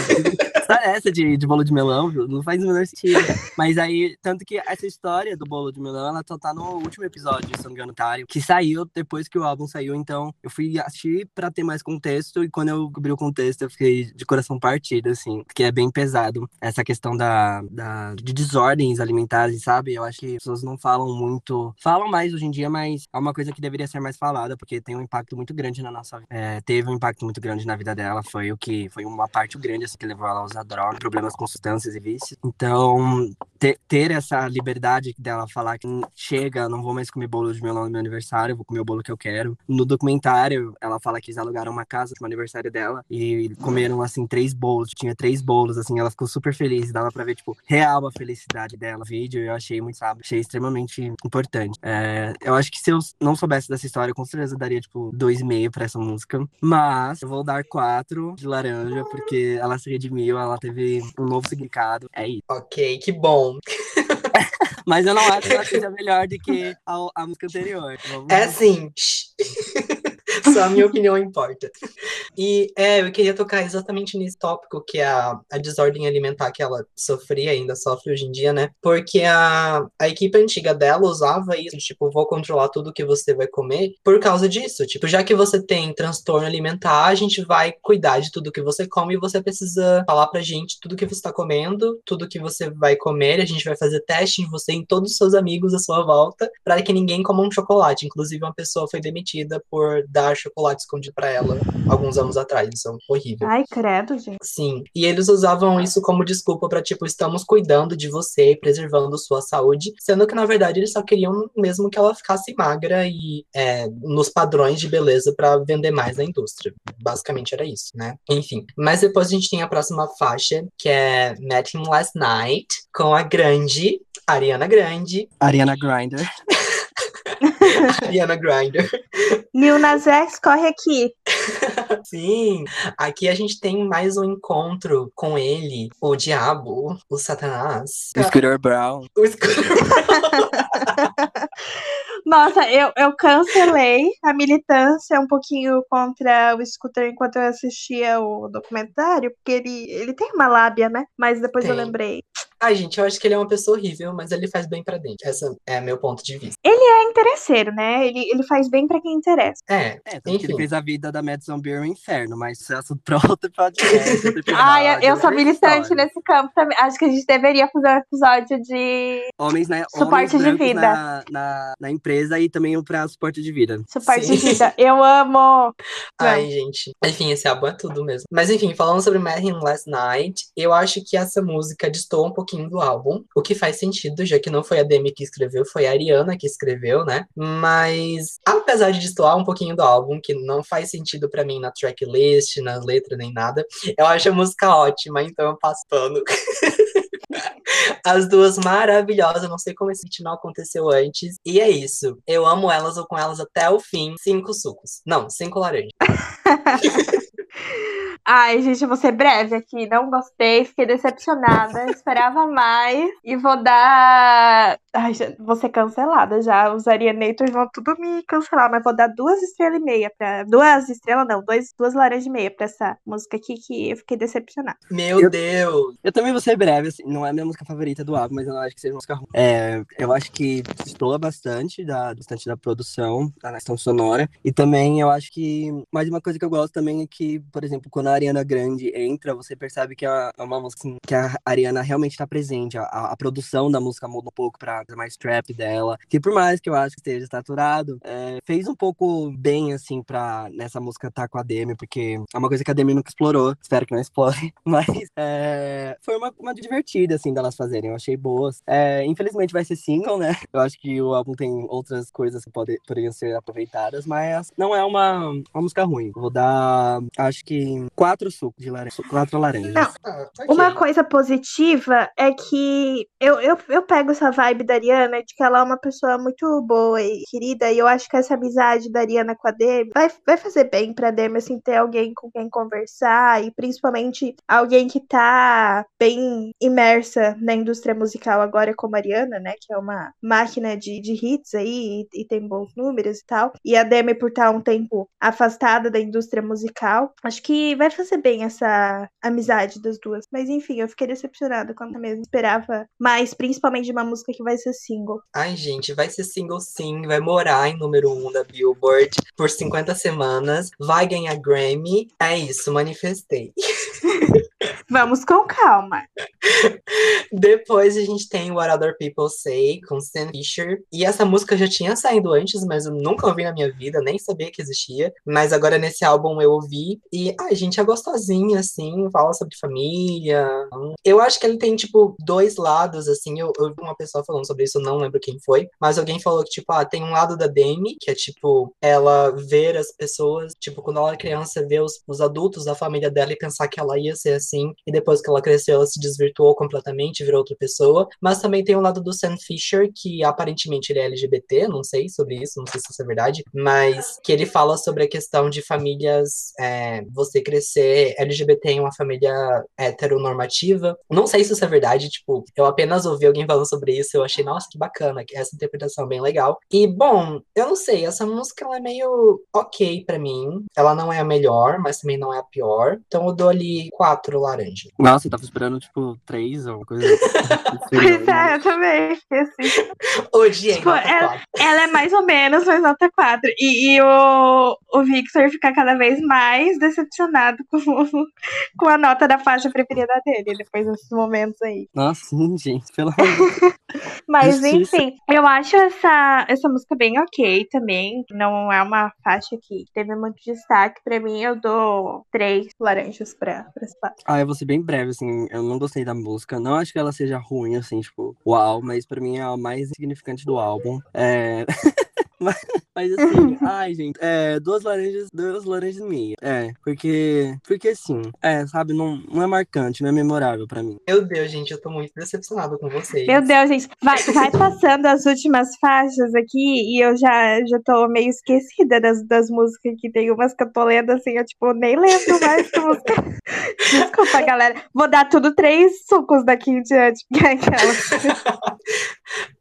Speaker 3: essa de, de bolo de melão, viu? Não faz o menor sentido. [laughs] Mas aí, tanto que essa história do bolo de melão, ela só tá no último episódio, se não me engano, Tário, que saiu depois que o álbum saiu. Então, eu fui assistir pra ter mais contexto. E quando eu cobri o contexto, eu fiquei de coração partido, assim. Porque é bem pesado. Essa questão da, da, de desordens alimentares, sabe? Eu acho que as pessoas não falam muito. Falam mais hoje em dia, mas é uma coisa que deveria ser mais falada, porque tem um impacto muito grande na nossa vida. É, teve um impacto muito grande na vida dela. Foi o que. Foi uma parte grande assim, que levou ela a usar droga, problemas com substâncias e vícios. Então, ter, ter essa liberdade dela falar que chega, não vou mais comer bolo de melão no meu aniversário, vou comer o bolo que eu quero. No documentário, ela fala que eles alugaram uma casa no aniversário dela e comeram, assim, três bolos. Tinha três bolos, assim, ela ficou super feliz. Dava pra ver, tipo, real a felicidade dela no vídeo. Eu achei muito, sabe, achei extremamente importante. É, eu acho que se eu não soubesse dessa história, eu com certeza daria, tipo, dois e meio pra essa música. Mas eu vou dar quatro de laranja, porque ela se redimiu, ela teve um novo significado. É isso.
Speaker 2: Ok, que bom. [laughs]
Speaker 3: Mas eu não acho que ela seja [laughs] melhor do que a, a música anterior.
Speaker 2: Vamos... É sim. [laughs] Só a minha opinião importa. E é, eu queria tocar exatamente nesse tópico, que é a, a desordem alimentar que ela sofria, ainda sofre hoje em dia, né? Porque a, a equipe antiga dela usava isso, tipo, vou controlar tudo que você vai comer, por causa disso. Tipo, já que você tem transtorno alimentar, a gente vai cuidar de tudo que você come e você precisa falar pra gente tudo que você tá comendo, tudo que você vai comer, a gente vai fazer teste em você em todos os seus amigos à sua volta, para que ninguém coma um chocolate. Inclusive, uma pessoa foi demitida por dar chocolate escondido para ela alguns anos atrás. Isso é horrível.
Speaker 1: Ai, credo, gente.
Speaker 2: Sim. E eles usavam isso como desculpa para tipo, estamos cuidando de você e preservando sua saúde, sendo que na verdade eles só queriam mesmo que ela ficasse magra e é, nos padrões de beleza para vender mais na indústria. Basicamente era isso, né? Enfim. Mas depois a gente tem a próxima faixa, que é Met Him Last Night, com a grande Ariana Grande.
Speaker 3: Ariana Grinder. [laughs]
Speaker 2: Ariana Grinder.
Speaker 1: Lil Nas X, corre aqui. [laughs]
Speaker 2: Sim, aqui a gente tem mais um encontro com ele, o diabo, o satanás.
Speaker 3: O Scooter Brown.
Speaker 2: O Scooter Brown. [laughs]
Speaker 1: Nossa, eu, eu cancelei a militância um pouquinho contra o Scooter enquanto eu assistia o documentário, porque ele, ele tem uma lábia, né? Mas depois tem. eu lembrei.
Speaker 2: Ai, gente, eu acho que ele é uma pessoa horrível, mas ele faz bem pra dentro. Esse é meu ponto de vista.
Speaker 1: Ele é interesseiro, né? Ele, ele faz bem pra quem interessa.
Speaker 2: É,
Speaker 3: É, que ele
Speaker 2: enfim.
Speaker 3: fez a vida da Madison Beer um inferno, mas isso é assunto pra outro podcast. [laughs]
Speaker 1: Ai,
Speaker 3: episódio,
Speaker 1: eu sou militante nesse campo também. Acho que a gente deveria fazer um episódio de
Speaker 3: Homens, né,
Speaker 1: Suporte
Speaker 3: homens
Speaker 1: de vida.
Speaker 3: Na, na, na empresa e também o pra suporte de vida.
Speaker 1: suporte
Speaker 2: Sim.
Speaker 1: de vida. Eu amo.
Speaker 2: Ai, gente. Enfim, esse álbum é tudo mesmo. Mas enfim, falando sobre Mad Last Night, eu acho que essa música destoa um pouquinho do álbum, o que faz sentido, já que não foi a Demi que escreveu, foi a Ariana que escreveu, né? Mas, apesar de destoar um pouquinho do álbum, que não faz sentido pra mim na tracklist, na letra, nem nada, eu acho a música ótima, então eu passo pano. [laughs] As duas maravilhosas, não sei como esse hit não aconteceu antes. E é isso. Eu amo elas ou com elas até o fim. Cinco sucos. Não, cinco laranjas. [laughs]
Speaker 1: Ai, gente, eu vou ser breve aqui. Não gostei, fiquei decepcionada. [laughs] esperava mais. E vou dar. Ai, já- vou ser cancelada já. Os Arianators vão tudo me cancelar, mas vou dar duas estrelas e meia pra. Duas estrelas, não, dois, duas laranjas e meia pra essa música aqui que eu fiquei decepcionada.
Speaker 2: Meu
Speaker 3: Eu-
Speaker 2: Deus!
Speaker 3: Eu também vou ser breve, assim, não é a minha música favorita do álbum, mas eu não acho que seja uma música ruim. É, eu acho que destoa bastante da, bastante da produção, da questão sonora. E também eu acho que. Mais uma coisa que eu gosto também é que, por exemplo, quando a Ariana Grande entra, você percebe que é é uma música assim, que a Ariana realmente está presente. A, a produção da música muda um pouco pra mais trap dela. Que por mais que eu acho que esteja saturado, é, fez um pouco bem, assim, pra nessa música estar com a Demi, porque é uma coisa que a Demi nunca explorou. Espero que não explore. [laughs] Mas é, foi uma, uma divertida, assim, delas fazerem. Eu achei boas. É, infelizmente vai ser single, né? Eu acho que o álbum tem outras coisas que pode, poderiam ser aproveitadas, mas não é uma, uma música ruim. Vou dar, que, quatro sucos de laranja. Quatro laranjas.
Speaker 1: Não.
Speaker 2: Ah, ok.
Speaker 1: Uma coisa positiva é que eu, eu, eu pego essa vibe da Ariana de que ela é uma pessoa muito boa e querida, e eu acho que essa amizade da Ariana com a Demi vai, vai fazer bem pra Demi, assim, ter alguém com quem conversar, e principalmente alguém que tá bem imersa na indústria musical agora como a Ariana, né, que é uma máquina de, de hits aí, e, e tem bons números e tal, e a Demi por estar um tempo afastada da indústria musical, acho que vai fazer bem essa amizade das duas. Mas enfim, eu fiquei decepcionada quando mesmo esperava mais, principalmente de uma música que vai ser single.
Speaker 2: Ai, gente, vai ser single sim, vai morar em número um da Billboard por 50 semanas, vai ganhar Grammy. É isso, manifestei. [laughs]
Speaker 1: Vamos com calma.
Speaker 2: Depois a gente tem What Other People Say com Sam Fisher. E essa música já tinha saído antes, mas eu nunca ouvi na minha vida, nem sabia que existia. Mas agora nesse álbum eu ouvi. E, ai, gente, é gostosinha, assim, fala sobre família. Eu acho que ele tem, tipo, dois lados, assim. Eu, eu vi uma pessoa falando sobre isso, não lembro quem foi. Mas alguém falou que, tipo, ah, tem um lado da Demi, que é, tipo, ela ver as pessoas, tipo, quando ela era criança, ver os, os adultos da família dela e pensar que ela ia ser assim. E depois que ela cresceu, ela se desvirtuou completamente, virou outra pessoa. Mas também tem o lado do Sam Fisher, que aparentemente ele é LGBT, não sei sobre isso, não sei se isso é verdade, mas que ele fala sobre a questão de famílias, é, você crescer LGBT em uma família heteronormativa. Não sei se isso é verdade, tipo, eu apenas ouvi alguém falando sobre isso, eu achei, nossa, que bacana, essa interpretação é bem legal. E, bom, eu não sei, essa música ela é meio ok pra mim. Ela não é a melhor, mas também não é a pior. Então eu dou ali quatro laranjas.
Speaker 3: Nossa, eu tava esperando, tipo, três ou uma coisa. [laughs]
Speaker 1: Pois é, eu também fiquei assim.
Speaker 2: Odiei,
Speaker 1: Tipo, é-
Speaker 2: quatro.
Speaker 1: Ela é mais ou menos, mas nota 4. E, e o, o Victor fica cada vez mais decepcionado com, [laughs] com a nota da faixa preferida dele, depois desses momentos aí.
Speaker 3: Nossa, sim, [laughs] gente, pelo amor.
Speaker 1: Mas
Speaker 3: Justiça.
Speaker 1: enfim, eu acho essa, essa música bem ok também. Não é uma faixa que teve muito destaque. Pra mim, eu dou três laranjas pra, pra essa faixa.
Speaker 3: Ah, eu vou ser bem breve, assim, eu não gostei da música. Não acho que ela seja ruim, assim, tipo, uau, mas pra mim é a mais significante do álbum. É. [laughs] mas, [laughs] mas, assim, ai, gente, é, duas laranjas, duas laranjas e meia. É, porque. Porque assim, é, sabe, não, não é marcante, não é memorável pra mim.
Speaker 2: Meu Deus, gente, eu tô muito decepcionado com vocês.
Speaker 1: Meu Deus, gente, vai, vai passando as últimas faixas aqui e eu já, já tô meio esquecida das, das músicas que tem umas que eu tô lendo assim, eu tipo, nem lembro mais que música. [laughs] Desculpa, galera. Vou dar tudo três sucos daqui em diante. porque é aquela- [laughs]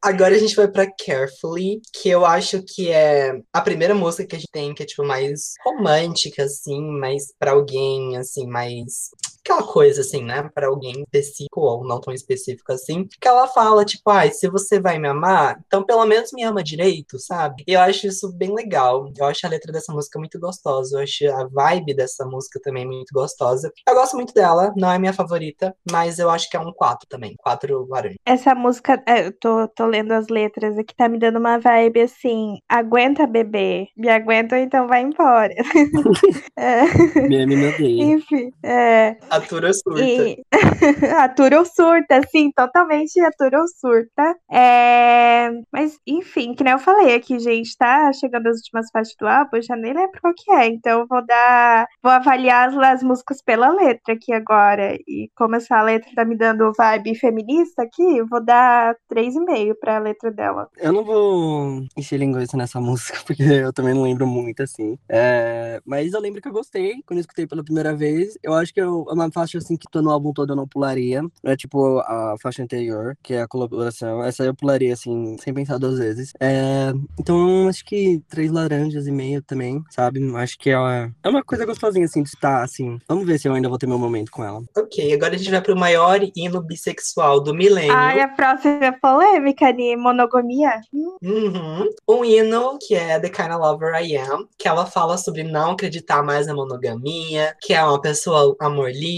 Speaker 2: Agora a gente vai pra Carefully, que eu acho que é a primeira música que a gente tem que é tipo mais romântica assim, mais pra alguém assim, mais aquela coisa assim, né, para alguém específico ou não tão específico assim, que ela fala tipo, ai, ah, se você vai me amar, então pelo menos me ama direito, sabe? E eu acho isso bem legal. Eu acho a letra dessa música muito gostosa, eu acho a vibe dessa música também muito gostosa. Eu gosto muito dela, não é minha favorita, mas eu acho que é um 4 também, 4 laranja.
Speaker 1: Essa música, é, eu tô, tô lendo as letras aqui, tá me dando uma vibe assim, aguenta bebê, me aguenta ou então vai embora. [laughs]
Speaker 3: é. Meme me odeia.
Speaker 1: Enfim, é.
Speaker 2: Atura ou surta. E... [laughs]
Speaker 1: atura ou surta, sim, totalmente atura ou surta. É... Mas, enfim, que nem eu falei aqui, gente, tá chegando as últimas faixas do álbum, já nem lembro qual que é, então vou dar, vou avaliar as, as músicas pela letra aqui agora, e como essa letra tá me dando vibe feminista aqui, vou dar 3,5 pra letra dela.
Speaker 3: Eu não vou encher linguiça nessa [laughs] música, porque eu também não lembro muito, assim. É... Mas eu lembro que eu gostei quando eu escutei pela primeira vez. Eu acho que eu, uma faixa, assim, que tô no álbum todo eu não pularia. É tipo a faixa anterior, que é a colaboração. Essa eu pularia, assim, sem pensar duas vezes. É... Então, acho que três laranjas e meio também, sabe? Acho que é uma, é uma coisa gostosinha, assim, de estar, assim. Vamos ver se eu ainda vou ter meu momento com ela.
Speaker 2: Ok, agora a gente vai pro maior hino bissexual do milênio.
Speaker 1: Ai, a próxima é polêmica de monogamia.
Speaker 2: Uhum. Um hino que é The Kind of Lover I Am, que ela fala sobre não acreditar mais na monogamia, que é uma pessoa amor livre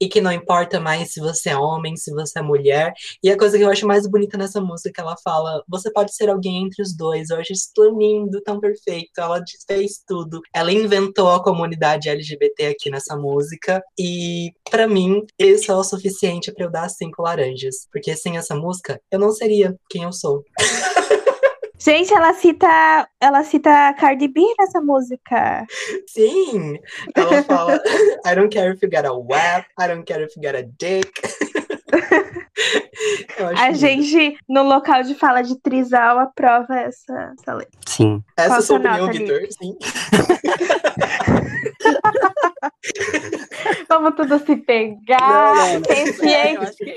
Speaker 2: e que não importa mais se você é homem, se você é mulher. E a coisa que eu acho mais bonita nessa música é que ela fala: você pode ser alguém entre os dois. Eu acho isso lindo, tão perfeito. Ela fez tudo. Ela inventou a comunidade LGBT aqui nessa música e para mim isso é o suficiente para eu dar cinco laranjas, porque sem essa música eu não seria quem eu sou. [laughs]
Speaker 1: Gente, ela cita, ela cita Cardi B nessa música.
Speaker 2: Sim, ela fala I don't care if you got a web, I don't care if you got a dick.
Speaker 1: a gente, no local de fala de trisal, aprova essa, essa letra.
Speaker 3: Sim.
Speaker 2: Essa é sua opinião, Vitor? Sim. [laughs] [laughs]
Speaker 1: Vamos tudo se pegar.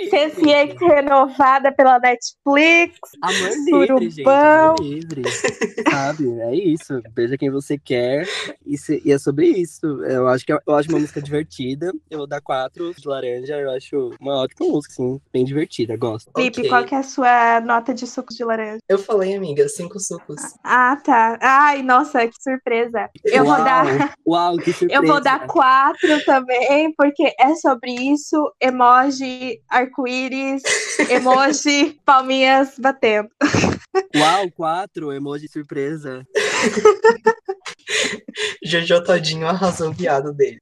Speaker 1: Sense8 é renovada pela Netflix.
Speaker 3: Amor livre, gente. Amor livre. Sabe? É isso. Veja quem você quer. E, se, e, é sobre isso. Eu acho que eu acho uma música divertida. Eu vou dar quatro de laranja. Eu acho uma ótima música, sim. Bem divertida. Gosto.
Speaker 1: Felipe, okay. qual que é a sua nota de suco de laranja?
Speaker 2: Eu falei, amiga, cinco sucos.
Speaker 1: Ah, tá. Ai, nossa, que surpresa. Eu
Speaker 3: Uau.
Speaker 1: vou dar.
Speaker 3: Uau, que surpresa. [laughs]
Speaker 1: Eu vou dar quatro também, porque é sobre isso. Emoji arco-íris, emoji [laughs] palminhas batendo.
Speaker 3: Uau, quatro, emoji surpresa. [laughs]
Speaker 2: Jojo Todinho arrasou o viado dele.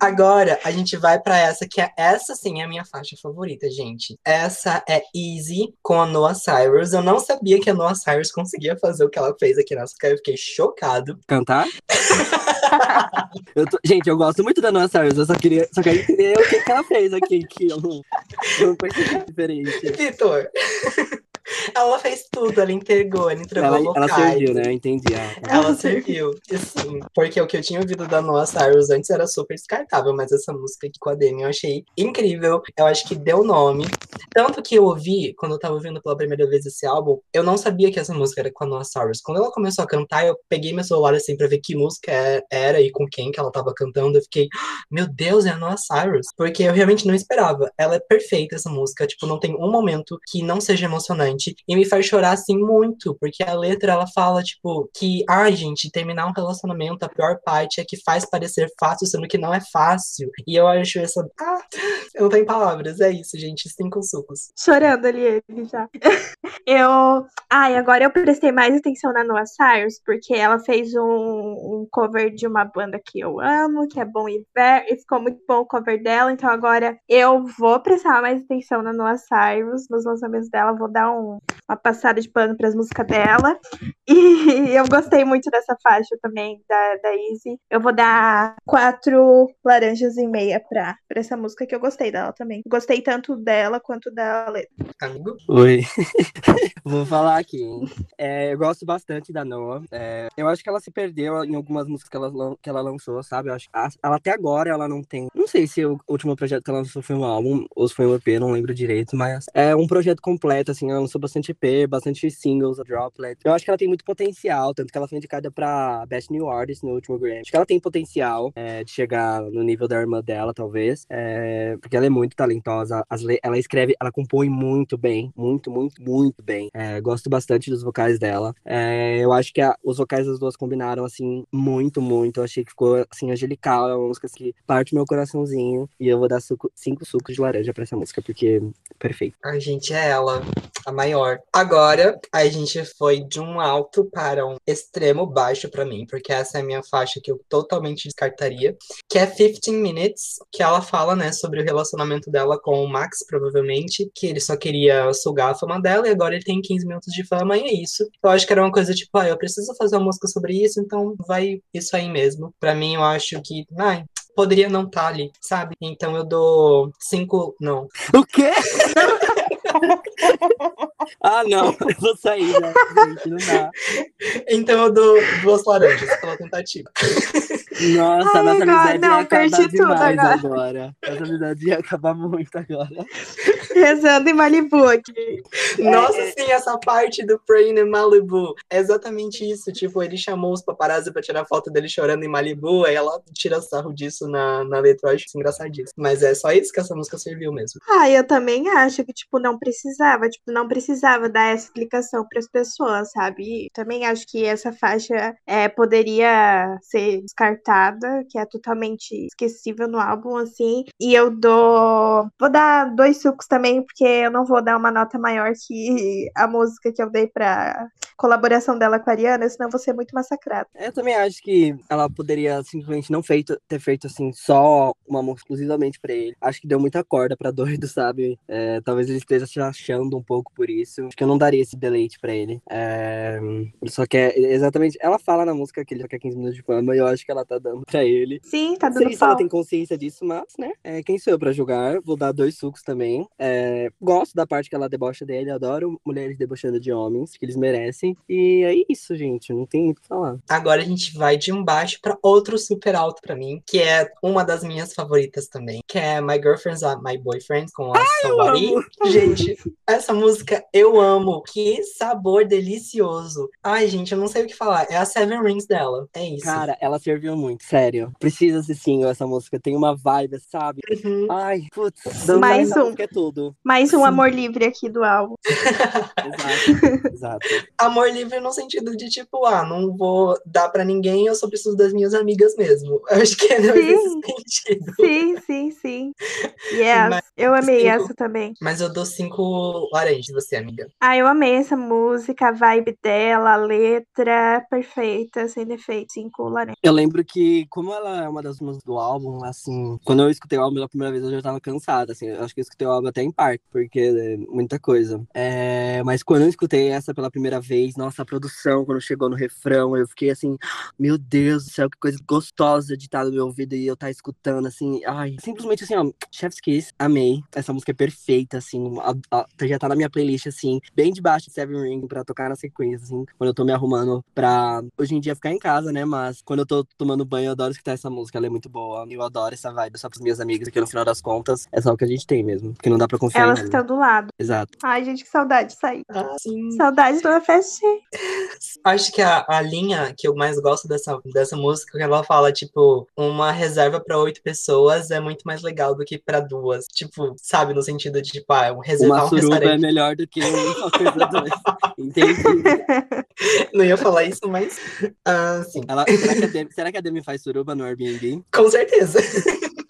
Speaker 2: Agora a gente vai para essa que é essa sim é a minha faixa favorita, gente. Essa é Easy com a Noah Cyrus. Eu não sabia que a Noah Cyrus conseguia fazer o que ela fez aqui nessa cara, eu fiquei chocado.
Speaker 3: Cantar? [laughs] eu tô... Gente, eu gosto muito da Noah Cyrus, eu só queria só queria entender o que, que ela fez aqui, que eu não, eu não percebi diferente.
Speaker 2: Vitor, [laughs] ela fez tudo, ela entregou, ela entregou
Speaker 3: ela, ela serviu, né? Eu entendi. Ah,
Speaker 2: tá. Ela serviu, sim. Porque o que eu tinha ouvido da Noah Cyrus antes era super descartável, mas essa música aqui com a Demi eu achei incrível. Eu acho que deu nome. Tanto que eu ouvi, quando eu tava ouvindo pela primeira vez esse álbum, eu não sabia que essa música era com a Noah Cyrus. Quando ela começou a cantar, eu peguei meu celular assim pra ver que música é, era e com quem que ela tava cantando. Eu fiquei, meu Deus, é a Noah Cyrus. Porque eu realmente não esperava. Ela é perfeita, essa música. Tipo, não tem um momento que não seja emocionante e me faz chorar assim muito, porque a letra ela fala tipo que, ai, gente, terminar um relacionamento, a pior parte é que faz parecer fácil, sendo que não é fácil. E eu acho essa. Ah, eu [laughs] não tenho palavras, é isso, gente, cinco sucos.
Speaker 1: Chorando ali ele já. [laughs] eu. Ai, agora eu prestei mais atenção na Noah Cyrus, porque ela fez um, um cover de uma banda que eu amo, que é Bom Iver, e ficou muito bom o cover dela, então agora eu vou prestar mais atenção na Noah Cyrus, nos lançamentos dela, vou dar um, uma passada de pano para as músicas dela. E [laughs] eu gostei muito dessa faixa também, da, da Easy. Eu vou dar quatro laranjas e meia pra, pra essa música, que eu gostei dela também. Gostei tanto dela quanto da letra.
Speaker 2: Amigo?
Speaker 3: Oi. [laughs] vou falar aqui. É, eu gosto bastante da Noah. É, eu acho que ela se perdeu em algumas músicas que ela, que ela lançou, sabe? Eu acho ela até agora ela não tem. Não sei se o último projeto que ela lançou foi um álbum ou se foi um EP, não lembro direito, mas é um projeto completo, assim, ela lançou lançou bastante EP, bastante singles, a Droplet. Eu acho que ela tem muito potencial, tanto que ela foi indicada pra Best New Artist no último Grammy. Acho que ela tem potencial é, de chegar no nível da irmã dela, talvez, é, porque ela é muito talentosa. ela escreve, ela compõe muito bem, muito, muito, muito bem. É, gosto bastante dos vocais dela. É, eu acho que a, os vocais das duas combinaram, assim, muito, muito. Eu achei que ficou, assim, angelical. É uma música que parte meu coraçãozinho. E eu vou dar suco, cinco sucos de laranja pra essa música, porque perfeito.
Speaker 2: A gente é ela, a maior. Agora, a gente foi de um alto para um extremo baixo para mim, porque essa é a minha faixa que eu totalmente descartaria, que é 15 Minutes, que ela fala, né, sobre o relacionamento dela com o Max, provavelmente, que ele só queria sugar a fama dela e agora ele tem 15 minutos de fama e é isso. Eu acho que era uma coisa tipo, ah, eu preciso fazer uma música sobre isso, então vai isso aí mesmo. Para mim, eu acho que, ai, poderia não estar tá ali, sabe? Então eu dou cinco. Não.
Speaker 3: O quê? [laughs] ah, não, [laughs] eu vou sair, né? Gente, não dá.
Speaker 2: Então eu dou duas laranjas pela tentativa.
Speaker 3: Nossa, Ai, nossa amizade não, ia acabar demais agora. agora. Nossa amizade ia acabar muito agora.
Speaker 1: Rezando em Malibu aqui.
Speaker 2: Nossa, é... sim, essa parte do Praying in Malibu. É exatamente isso. Tipo, ele chamou os paparazzi pra tirar foto dele chorando em Malibu, aí ela tira sarro disso na, na letra, eu acho isso engraçadíssimo. Mas é só isso que essa música serviu mesmo.
Speaker 1: Ah, eu também acho que, tipo, não precisava, tipo, não precisava dar essa explicação para as pessoas, sabe? também acho que essa faixa é, poderia ser descartada, que é totalmente esquecível no álbum, assim. E eu dou. Vou dar dois sucos também, porque eu não vou dar uma nota maior que a música que eu dei pra colaboração dela com a Ariana, senão vou ser muito massacrada.
Speaker 3: Eu também acho que ela poderia simplesmente não feito, ter feito assim, só uma música exclusivamente pra ele. Acho que deu muita corda pra [laughs] doido, sabe? É, talvez ele esteja achando um pouco por isso. Acho que eu não daria esse deleite pra ele. É, ele só quer. Exatamente. Ela fala na música que ele só quer 15 minutos de fama e eu acho que ela tá dando pra ele.
Speaker 1: Sim, tá dando
Speaker 3: Não sei se ela tem consciência disso, mas, né? É, quem sou eu pra julgar? Vou dar dois sucos também. É, gosto da parte que ela debocha dele. Adoro mulheres debochando de homens, que eles merecem. E é isso, gente. Não tem muito o que falar.
Speaker 2: Agora a gente vai de um baixo pra outro super alto pra mim, que é uma das minhas favoritas também, que é My Girlfriend's My Boyfriend com a Ai, Somebody. Gente, essa música eu amo. Que sabor delicioso. Ai, gente, eu não sei o que falar. É a Seven Rings dela. É isso.
Speaker 3: Cara, ela serviu muito, sério. Precisa ser single essa música. Tem uma vibe, sabe? Uhum. Ai, putz.
Speaker 1: Mais um.
Speaker 3: É tudo.
Speaker 1: Mais um Sim. amor livre aqui do álbum.
Speaker 3: exato, exato. [laughs]
Speaker 2: Amor livre no sentido de tipo, ah, não vou dar pra ninguém, eu só preciso das minhas amigas mesmo. [laughs] Eu acho que é nesse sentido.
Speaker 1: Sim, sim, sim. [laughs] Yes, Mas, eu amei cinco... essa também.
Speaker 2: Mas eu dou cinco laranjas, você, amiga.
Speaker 1: Ah, eu amei essa música, a vibe dela, a letra, perfeita, sem defeito, cinco laranjas.
Speaker 3: Eu lembro que, como ela é uma das músicas do álbum, assim, quando eu escutei o álbum pela primeira vez, eu já tava cansada, assim, eu acho que eu escutei o álbum até em parte, porque é muita coisa. É, mas quando eu escutei essa pela primeira vez, nossa, a produção, quando chegou no refrão, eu fiquei assim, meu Deus do céu, que coisa gostosa de estar no meu ouvido e eu estar escutando, assim, ai, simplesmente assim, ó, Chef's Kiss, amei, essa música é perfeita, assim, a, a, já tá na minha playlist, assim, bem debaixo de Seven Ring pra tocar na sequência, assim, quando eu tô me arrumando pra, hoje em dia, ficar em casa, né, mas quando eu tô tomando banho, eu adoro escutar essa música, ela é muito boa, eu adoro essa vibe só pros meus amigos, porque no final das contas, é só o que a gente tem mesmo, porque não dá pra confiar
Speaker 1: Elas estão do lado.
Speaker 3: Exato.
Speaker 1: Ai, gente, que saudade de sair.
Speaker 2: Ah, sim.
Speaker 1: Saudade de uma festinha.
Speaker 2: Acho que a, a linha que eu mais gosto dessa, dessa música, que ela fala, tipo, uma reserva pra oito pessoas é muito mais legal do que pra duas. Tipo, sabe, no sentido de, tipo, ah, reservar
Speaker 3: uma
Speaker 2: um restaurante.
Speaker 3: é melhor do que uma coisa dois. Entendi. [laughs]
Speaker 2: Não ia falar isso, mas. Uh, sim.
Speaker 3: Ela, será, que a [laughs] Demi, será que a Demi faz suruba no Airbnb?
Speaker 2: Com certeza.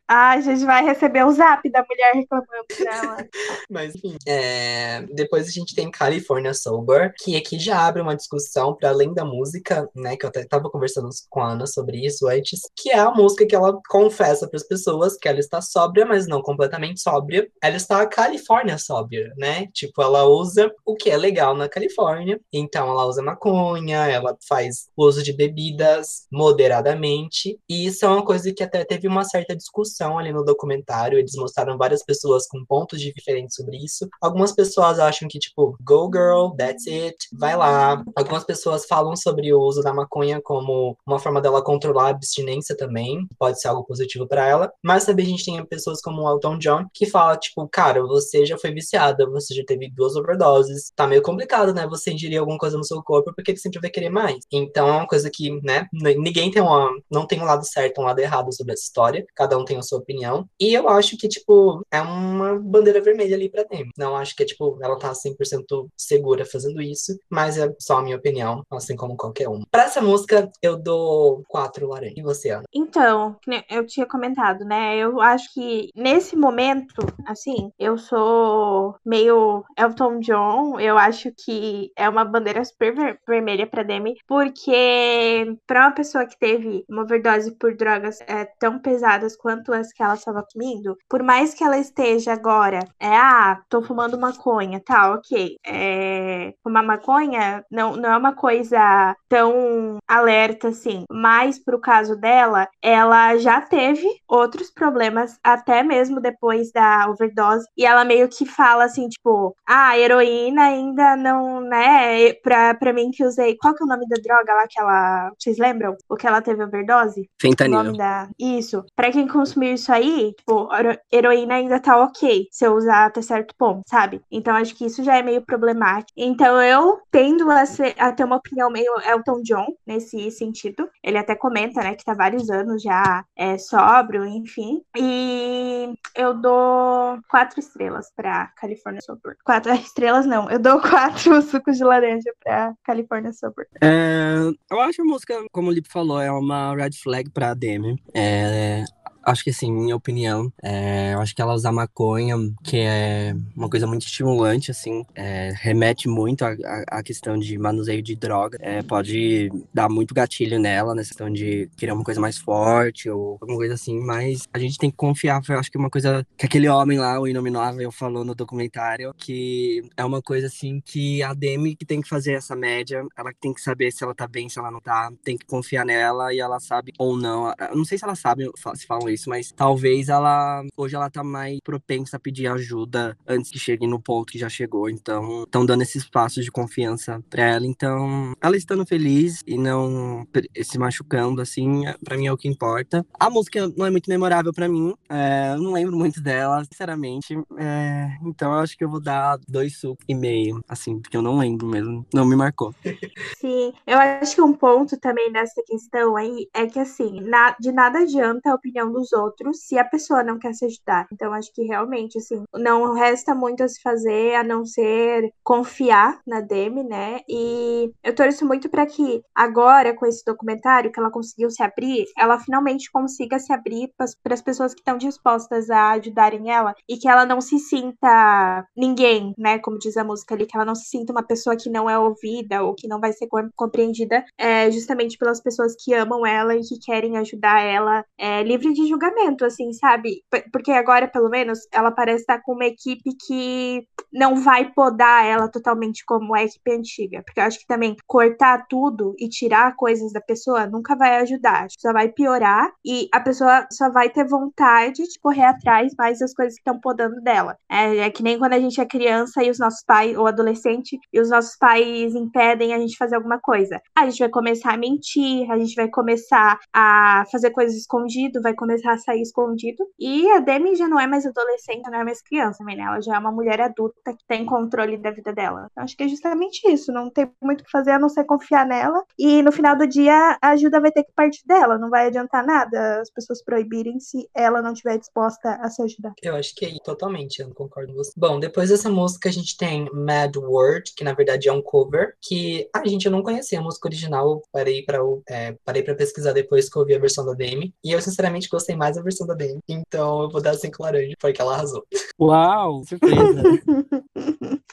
Speaker 1: Ah, a gente vai receber o zap da mulher reclamando dela. [laughs]
Speaker 2: Mas enfim, é... depois a gente tem California Sober, que aqui já abre uma discussão para além da música, né? Que eu até tava conversando com a Ana sobre isso antes, que é a música que ela confessa para as pessoas que ela está sóbria, mas não completamente sóbria. Ela está California sóbria, né? Tipo, ela usa o que é legal na Califórnia. Então, ela usa maconha, ela faz uso de bebidas moderadamente. E isso é uma coisa que até teve uma certa discussão discussão ali no documentário, eles mostraram várias pessoas com pontos diferentes sobre isso. Algumas pessoas acham que, tipo, go girl, that's it, vai lá. Algumas pessoas falam sobre o uso da maconha como uma forma dela controlar a abstinência também, pode ser algo positivo para ela. Mas também a gente tem pessoas como o Elton John, que fala, tipo, cara, você já foi viciada, você já teve duas overdoses, tá meio complicado, né? Você ingerir alguma coisa no seu corpo porque ele sempre vai querer mais. Então é uma coisa que, né, ninguém tem uma, não tem um lado certo, um lado errado sobre essa história, cada um tem a sua opinião. E eu acho que, tipo, é uma bandeira vermelha ali pra Demi. Não acho que é, tipo, ela tá 100% segura fazendo isso, mas é só a minha opinião, assim como qualquer um. Pra essa música, eu dou quatro laranja. E você, Ana?
Speaker 1: Então, eu tinha comentado, né? Eu acho que nesse momento, assim, eu sou meio Elton John. Eu acho que é uma bandeira super ver vermelha pra Demi, porque pra uma pessoa que teve uma overdose por drogas é, tão pesadas quanto que ela estava consumindo, por mais que ela esteja agora, é, ah, tô fumando maconha, tá, ok. É, fumar maconha não, não é uma coisa tão alerta assim, mas pro caso dela, ela já teve outros problemas, até mesmo depois da overdose, e ela meio que fala assim, tipo, ah, a heroína ainda não, né, pra, pra mim que usei, qual que é o nome da droga lá que ela, vocês lembram? O que ela teve overdose?
Speaker 3: Fentanil.
Speaker 1: O nome da... Isso. Pra quem consumiu isso aí, tipo, heroína ainda tá ok se eu usar até certo ponto, sabe? Então acho que isso já é meio problemático. Então eu tendo a, ser, a ter uma opinião meio Elton John nesse sentido. Ele até comenta, né, que tá vários anos já é, sóbrio, enfim. E eu dou quatro estrelas pra California Sober. Quatro [laughs] estrelas não, eu dou quatro [laughs] sucos de laranja pra California Sober.
Speaker 3: É, eu acho a música, como o Lip falou, é uma red flag pra Demi. É, Acho que assim, minha opinião, é, eu acho que ela usar maconha, que é uma coisa muito estimulante, assim, é, remete muito à, questão de manuseio de droga, é, pode dar muito gatilho nela, nessa questão de querer uma coisa mais forte ou alguma coisa assim, mas a gente tem que confiar, eu acho que uma coisa que aquele homem lá, o Inominável, falou no documentário, que é uma coisa assim que a Demi que tem que fazer essa média, ela tem que saber se ela tá bem, se ela não tá, tem que confiar nela e ela sabe ou não. Eu não sei se ela sabe, se falam isso isso, mas talvez ela hoje ela tá mais propensa a pedir ajuda antes que chegue no ponto que já chegou. Então, estão dando esses passos de confiança para ela. Então, ela estando feliz e não se machucando, assim, para mim é o que importa. A música não é muito memorável para mim, é, eu não lembro muito dela, sinceramente. É, então, eu acho que eu vou dar dois sucos e meio, assim, porque eu não lembro mesmo, não me marcou. [laughs]
Speaker 1: Sim, eu acho que um ponto também nessa questão aí é que, assim, na, de nada adianta a opinião dos outros se a pessoa não quer se ajudar. Então, acho que realmente, assim, não resta muito a se fazer a não ser confiar na Demi, né? E eu torço muito para que agora, com esse documentário, que ela conseguiu se abrir, ela finalmente consiga se abrir para as pessoas que estão dispostas a ajudarem ela e que ela não se sinta ninguém, né? Como diz a música ali, que ela não se sinta uma pessoa que não é ouvida ou que não vai ser compreendida é, justamente pelas pessoas que amam ela e que querem ajudar ela é, livre de julgamento, assim, sabe? Porque agora, pelo menos, ela parece estar com uma equipe que não vai podar ela totalmente como a equipe antiga. Porque eu acho que também cortar tudo e tirar coisas da pessoa nunca vai ajudar. Só vai piorar e a pessoa só vai ter vontade de correr atrás mais das coisas que estão podando dela. É, é que nem quando a gente é criança e os nossos pais, ou adolescente, e os nossos pais impedem a gente fazer alguma coisa. A gente vai começar a mentir, a gente vai começar a fazer coisas escondido, vai começar a sair escondido. E a Demi já não é mais adolescente, não é mais criança, né? Ela já é uma mulher adulta que tem controle da vida dela. Então, acho que é justamente isso. Não tem muito o que fazer a não ser confiar nela. E no final do dia, a ajuda vai ter que partir dela. Não vai adiantar nada as pessoas proibirem se ela não estiver disposta a se ajudar.
Speaker 2: Eu acho que é totalmente, eu concordo com você. Bom, depois dessa música, a gente tem Mad World, que na verdade é um cover, que a gente eu não conhecia a música original. Parei para é, parei para pesquisar depois que eu ouvi a versão da Demi. E eu, sinceramente, gostei mais a versão da Demi. Então eu vou dar cinco laranja, porque ela arrasou.
Speaker 3: Uau, surpresa. [laughs]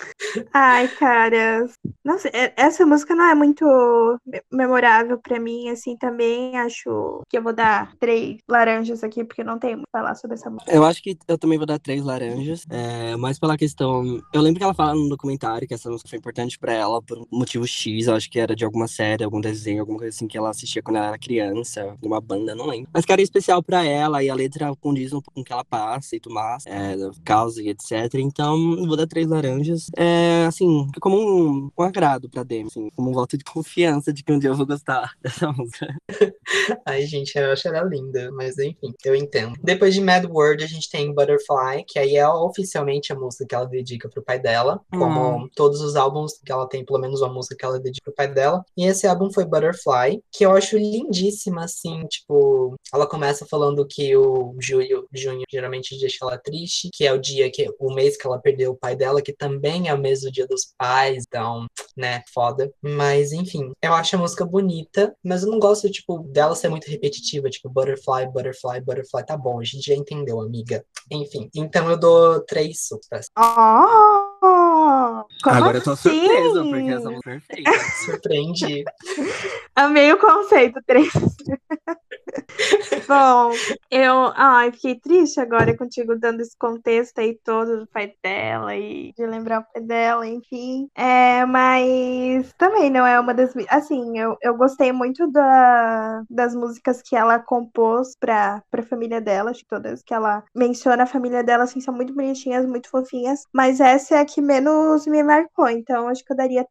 Speaker 1: Ai, cara. Nossa, essa música não é muito memorável para mim, assim, também. Acho que eu vou dar três laranjas aqui, porque não tem muito falar sobre essa música.
Speaker 3: Eu acho que eu também vou dar três laranjas, é, mais pela questão. Eu lembro que ela fala no documentário que essa música foi importante para ela por um motivo X, eu acho que era de alguma série, algum desenho, alguma coisa assim que ela assistia quando ela era criança, alguma banda, não lembro. Mas que era especial para ela e a letra condiz um pouco com o que ela passa e tudo mais, é, causa e etc. Então, vou dar três laranjas. É, assim, como um, um agrado pra Demi, assim, como um voto de confiança de que um dia eu vou gostar [laughs] dessa música.
Speaker 2: Ai, gente, eu acho ela linda, mas enfim, eu entendo. Depois de Mad World, a gente tem Butterfly, que aí é oficialmente a música que ela dedica pro pai dela, como hum. todos os álbuns que ela tem, pelo menos uma música que ela dedica pro pai dela. E esse álbum foi Butterfly, que eu acho lindíssima, assim, tipo, ela começa falando que o julho, junho geralmente deixa ela triste, que é o dia que o mês que ela perdeu o pai dela, que também é o mês do dia dos pais, então, né, foda. Mas enfim, eu acho a música bonita, mas eu não gosto, tipo, dela ser muito repetitiva, tipo, butterfly, butterfly, butterfly, tá bom, a gente já entendeu, amiga. Enfim, então eu dou três supas.
Speaker 1: Oh!
Speaker 3: Agora
Speaker 1: assim?
Speaker 3: eu tô surpresa, porque essa música é perfeita. [laughs]
Speaker 2: Surpreendi.
Speaker 1: Amei o conceito, três. [laughs] Bom, eu ai, fiquei triste agora contigo dando esse contexto aí todo do pai dela e de lembrar o pai dela, enfim. É, mas também não é uma das. Assim, eu, eu gostei muito da, das músicas que ela compôs pra, pra família dela, acho que todas que ela menciona a família dela, assim, são muito bonitinhas, muito fofinhas, mas essa é a que menos me marcou, então acho que eu daria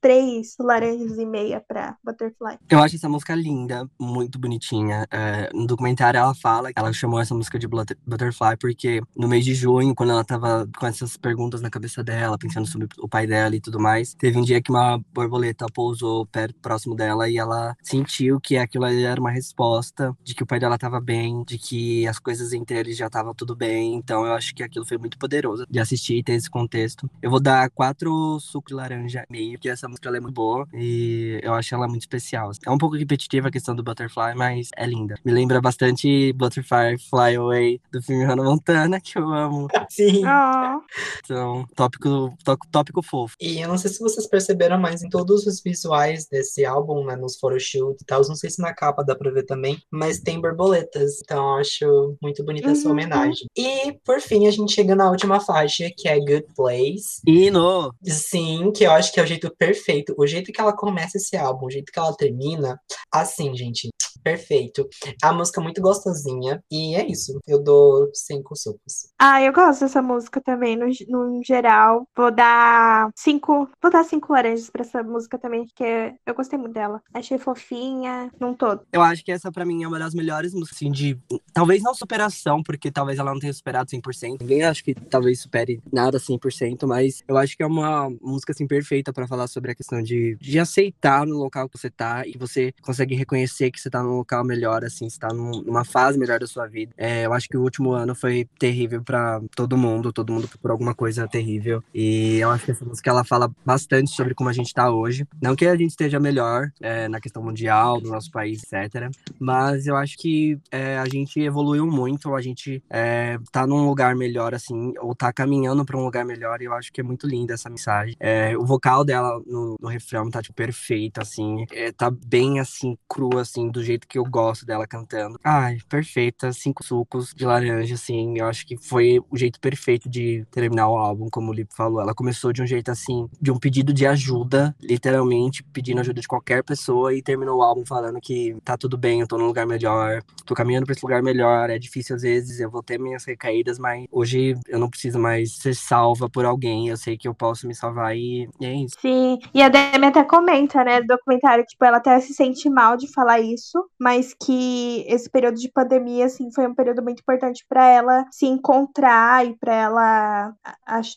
Speaker 1: três laranjas e meia pra Butterfly.
Speaker 3: Eu acho essa música linda, muito bonitinha. É, no documentário ela fala ela chamou essa música de Butterfly porque no mês de junho, quando ela tava com essas perguntas na cabeça dela, pensando sobre o pai dela e tudo mais, teve um dia que uma borboleta pousou perto, próximo dela e ela sentiu que aquilo ali era uma resposta de que o pai dela tava bem, de que as coisas entre eles já estavam tudo bem. Então eu acho que aquilo foi muito poderoso de assistir e ter esse contexto. Eu vou dar quatro sucos de laranja meio, porque essa música é muito boa e eu acho ela muito especial. É um pouco repetitiva a questão do Butterfly, mas é linda. Me lembra bastante Butterfly Fly Away do filme Hannah Montana, que eu amo. [laughs]
Speaker 2: Sim.
Speaker 1: Oh.
Speaker 3: Então, tópico, tópico, tópico fofo.
Speaker 2: E eu não sei se vocês perceberam, mas em todos os visuais desse álbum, né, nos photoshoot e tal, não sei se na capa dá pra ver também, mas tem borboletas. Então, eu acho muito bonita essa uhum. homenagem. E, por fim, a gente chega na última faixa, que é Good Place.
Speaker 3: Hino!
Speaker 2: Sim, que eu acho que é o jeito perfeito. O jeito que ela começa esse álbum, o jeito que ela termina, assim, gente, perfeito. A música é muito gostosinha. E é isso. Eu dou cinco sucos.
Speaker 1: Ah, eu gosto dessa música também, no, no geral. Vou dar cinco. Vou dar cinco laranjas pra essa música também, porque eu gostei muito dela. Achei fofinha, num todo.
Speaker 3: Eu acho que essa, pra mim, é uma das melhores músicas, assim, de. Talvez não superação, porque talvez ela não tenha superado 100%. Ninguém acho que talvez supere nada 100%, mas eu acho que é uma música, assim, perfeita para falar sobre a questão de, de aceitar no local que você tá e você consegue reconhecer que você tá num local melhor, assim, você tá numa fase melhor da sua vida. É, eu acho que o último ano foi terrível para todo mundo, todo mundo por alguma coisa terrível. E eu acho que essa música ela fala bastante sobre como a gente tá hoje. Não que a gente esteja melhor é, na questão mundial, do nosso país, etc. Mas eu acho que é, a gente evoluiu muito, a gente é, tá num lugar melhor, assim, ou tá caminhando para um lugar melhor. E eu acho que é muito linda essa mensagem. É, o vocal dela no, no refrão tá, tipo, perfeito, assim. É, tá bem, assim, cru, assim, do jeito que eu gosto dela cantando. Ai, perfeita. Cinco sucos de laranja, assim. Eu acho que foi o jeito perfeito de terminar o álbum, como o Lipe falou. Ela começou de um jeito, assim, de um pedido de ajuda, literalmente pedindo ajuda de qualquer pessoa, e terminou o álbum falando que tá tudo bem, eu tô num lugar melhor, tô caminhando pra esse lugar melhor. É difícil às vezes, eu vou ter minhas recaídas, mas hoje eu não preciso mais ser salva por alguém. Eu sei que eu posso me salvar e, e é isso.
Speaker 1: Sim, e a Demi até comenta, né, no documentário, tipo, ela até se sente mal de falar isso, mas que esse período de pandemia, assim, foi um período muito importante para ela se encontrar e para ela,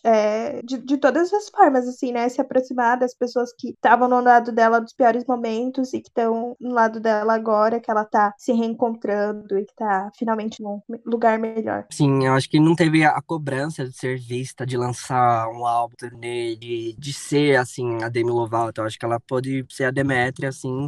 Speaker 1: é, de, de todas as formas, assim, né, se aproximar das pessoas que estavam no lado dela dos piores momentos e que estão no lado dela agora, que ela tá se reencontrando e que tá finalmente num lugar melhor.
Speaker 3: Sim, eu acho que não teve a cobrança de ser vista, de lançar um álbum, de, de ser, assim, a Demi Lovato. Eu acho que ela pode ser a Demetria, assim,